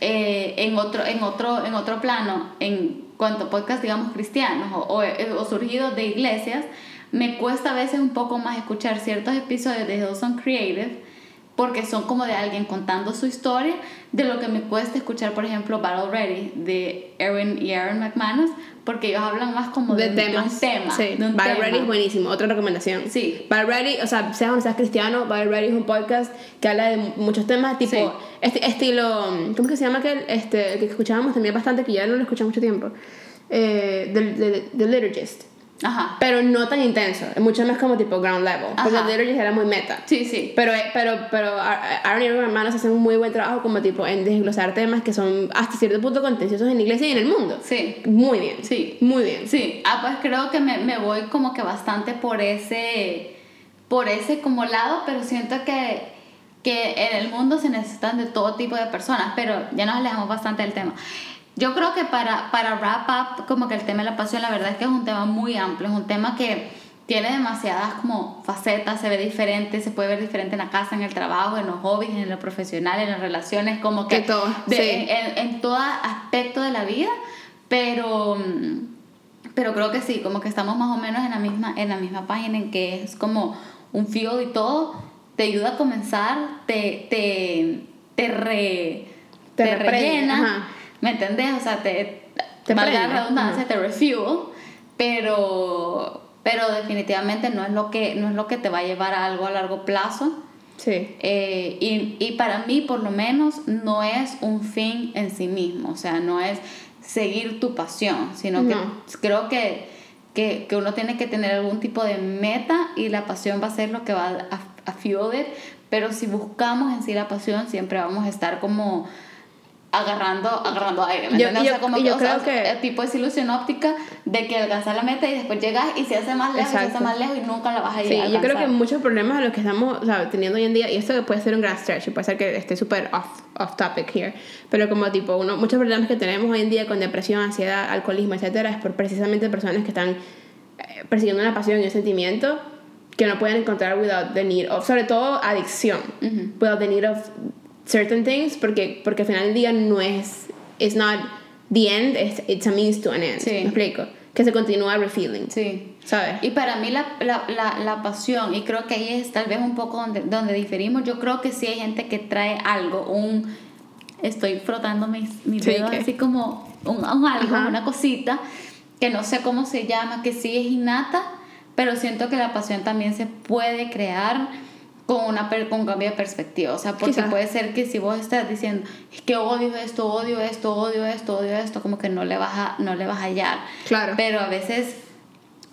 eh, en, otro, en, otro, en otro plano, en cuanto podcast, digamos, cristianos o, o, o, surgidos de iglesias, me cuesta a veces un poco más escuchar ciertos episodios de Hillsong Creative porque son como de alguien contando su historia, de lo que me cuesta escuchar, por ejemplo, Battle Ready de Erin y Aaron McManus, porque ellos hablan más como de, de un, temas. tema. Sí. de un Battle tema. Ready es buenísimo. Otra recomendación. Sí. Battle Ready, o sea, seas o seas cristiano, Battle Ready es un podcast que habla de muchos temas, tipo, Sí. este, estilo, ¿cómo es que se llama aquel? Este, el que escuchábamos también bastante, que ya no lo escuché mucho tiempo. Eh, the, the, the Liturgist. Ajá. Pero no tan intenso, mucho más como tipo ground level. Porque Ajá. The Liturgist era muy meta. Sí, sí. Pero, pero, pero Aaron y Aaron hermanos hacen un muy buen trabajo como tipo en desglosar temas que son hasta cierto punto contenciosos en la iglesia y en el mundo. Sí. Muy bien. Sí. Muy bien. Sí, ah, pues creo que me, me voy como que bastante por ese, por ese como lado, pero siento que, que en el mundo se necesitan de todo tipo de personas, pero ya nos alejamos bastante del tema. Yo creo que para, para wrap up, como que el tema de la pasión, la verdad es que es un tema muy amplio, es un tema que tiene demasiadas como facetas, se ve diferente, se puede ver diferente en la casa, en el trabajo, en los hobbies, en lo profesional, en las relaciones, como que De todo, de- sí. en, en todo aspecto de la vida, pero pero creo que sí, como que estamos más o menos en la misma en la misma página en que es como un field y todo te ayuda a comenzar, te te te re Te te, rellena, ajá. ¿Me entendés? O sea, te Te valga la redundancia, ajá. te refuel, pero pero definitivamente no es lo que no es lo que te va a llevar a algo a largo plazo. Sí. Eh, y, y para mí, por lo menos, no es un fin en sí mismo, o sea, no es seguir tu pasión, sino No. que creo que, que, que uno tiene que tener algún tipo de meta y la pasión va a ser lo que va a, a fuel it, pero si buscamos en sí la pasión, siempre vamos a estar como agarrando, agarrando aire, ¿me Yo- entiendes? yo- o sea, como que, yo sea, que- el tipo de ilusión óptica de que alcanzas la meta y después llegas y se hace más lejos, y se hace Exacto. más lejos y nunca la vas a Sí, llegar a yo creo que muchos problemas a los que estamos o sea, teniendo hoy en día, y esto puede ser un gran stretch, y puede ser que esté súper off, off topic here, pero como tipo, uno, muchos problemas que tenemos hoy en día con depresión, ansiedad, alcoholismo, etcétera, es por precisamente personas que están eh, persiguiendo una pasión y un sentimiento que no pueden encontrar without the need of, sobre todo adicción, without the need of certain things, porque, porque al final del día no es, it's not the end, it's, it's a means to an end, Sí. ¿me explico? Que se continúa refilling, Sí. ¿sabes? Y para mí la, la, la, la pasión, y creo que ahí es tal vez un poco donde, donde diferimos, yo creo que sí hay gente que trae algo, un... Estoy frotando mis, mis Sí, dedos ¿qué? así como un, un algo, Ajá. una cosita, que no sé cómo se llama, que sí es innata, pero siento que la pasión también se puede crear con, una per- con un cambio de perspectiva. O sea, porque Quizás. puede ser que si vos estás diciendo, es que odio esto, odio esto, odio esto, odio esto, como que no le vas a, no le vas a hallar. Claro. Pero a veces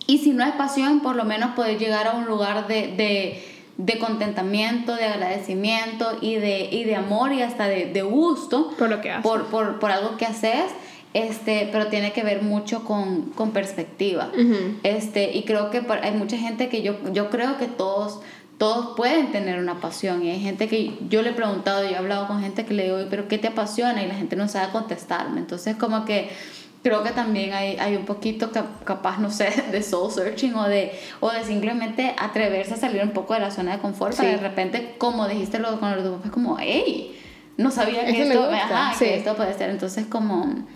y si no es pasión, por lo menos poder llegar a un lugar de, de, de contentamiento, de agradecimiento y de, y de amor y hasta de, de gusto Por lo que haces. por, por, por algo que haces. Este, pero tiene que ver mucho con, con perspectiva. Ujú. este, y creo que hay mucha gente que yo, yo creo que todos, todos pueden tener una pasión. Y hay gente que yo le he preguntado, yo he hablado con gente que le digo, pero ¿qué te apasiona? Y la gente no sabe contestarme. Entonces, como que creo que también hay, hay un poquito cap- capaz, no sé, de soul searching o de, o de simplemente atreverse a salir un poco de la zona de confort. para Sí. de repente, como dijiste lo con los es como, hey, no sabía que Esto me ajá, sí. que esto puede ser. Entonces, como,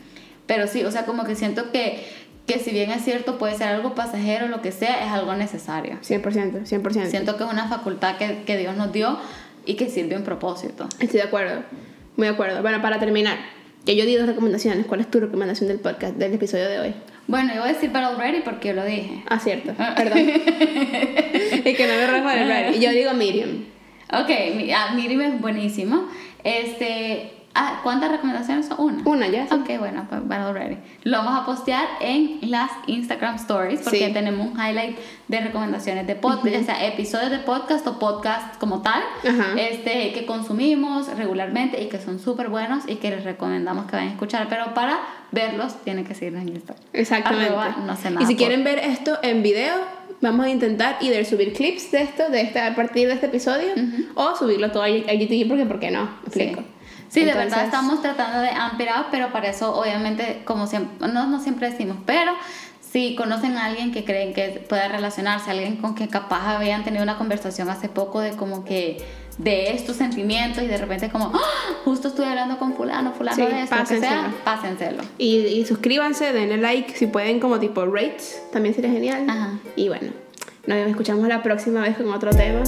pero sí, o sea, como que siento que, que si bien es cierto, puede ser algo pasajero, lo que sea, es algo necesario. 100%, 100%. Siento que es una facultad que, que Dios nos dio y que sirve un propósito. Estoy de acuerdo, muy de acuerdo. Bueno, para terminar, ya yo di dos recomendaciones. ¿Cuál es tu recomendación del podcast, del episodio de hoy? Bueno, yo voy a decir para already porque yo lo dije. Ah, cierto, perdón. y que no me rojo el ready. Y yo digo Miriam. Ok, mi- ah, Miriam es buenísimo. Este, ah, ¿cuántas recomendaciones son? Una. Una ya. sí. Ok, bueno, pues already. Lo vamos a postear en las Instagram Stories porque Sí. tenemos un highlight de recomendaciones de podcast, ya sea episodios de podcast o podcast como tal, Ajá. este, que consumimos regularmente y que son súper buenos y que les recomendamos que vayan a escuchar. Pero para verlos, tienen que seguirnos en Instagram. Exactamente. Arroba no sé nada y si pod. quieren ver esto en video, vamos a intentar either subir clips de esto, de este, a partir de este episodio, o subirlo todo a YouTube, porque ¿por qué no? Me Sí. Sí, de verdad estamos tratando de amp it up, pero para eso obviamente, como siempre, no, no siempre decimos, pero si conocen a alguien que creen que pueda relacionarse, alguien con que capaz habían tenido una conversación hace poco de como que de estos sentimientos y de repente como, ¡Ah! justo estuve hablando con fulano, fulano Sí, de esto, lo que sea, pásenselo. pásenselo. Y, y suscríbanse, denle like, si pueden como tipo rates, también sería genial. Ajá. Y bueno, nos escuchamos la próxima vez con otro tema.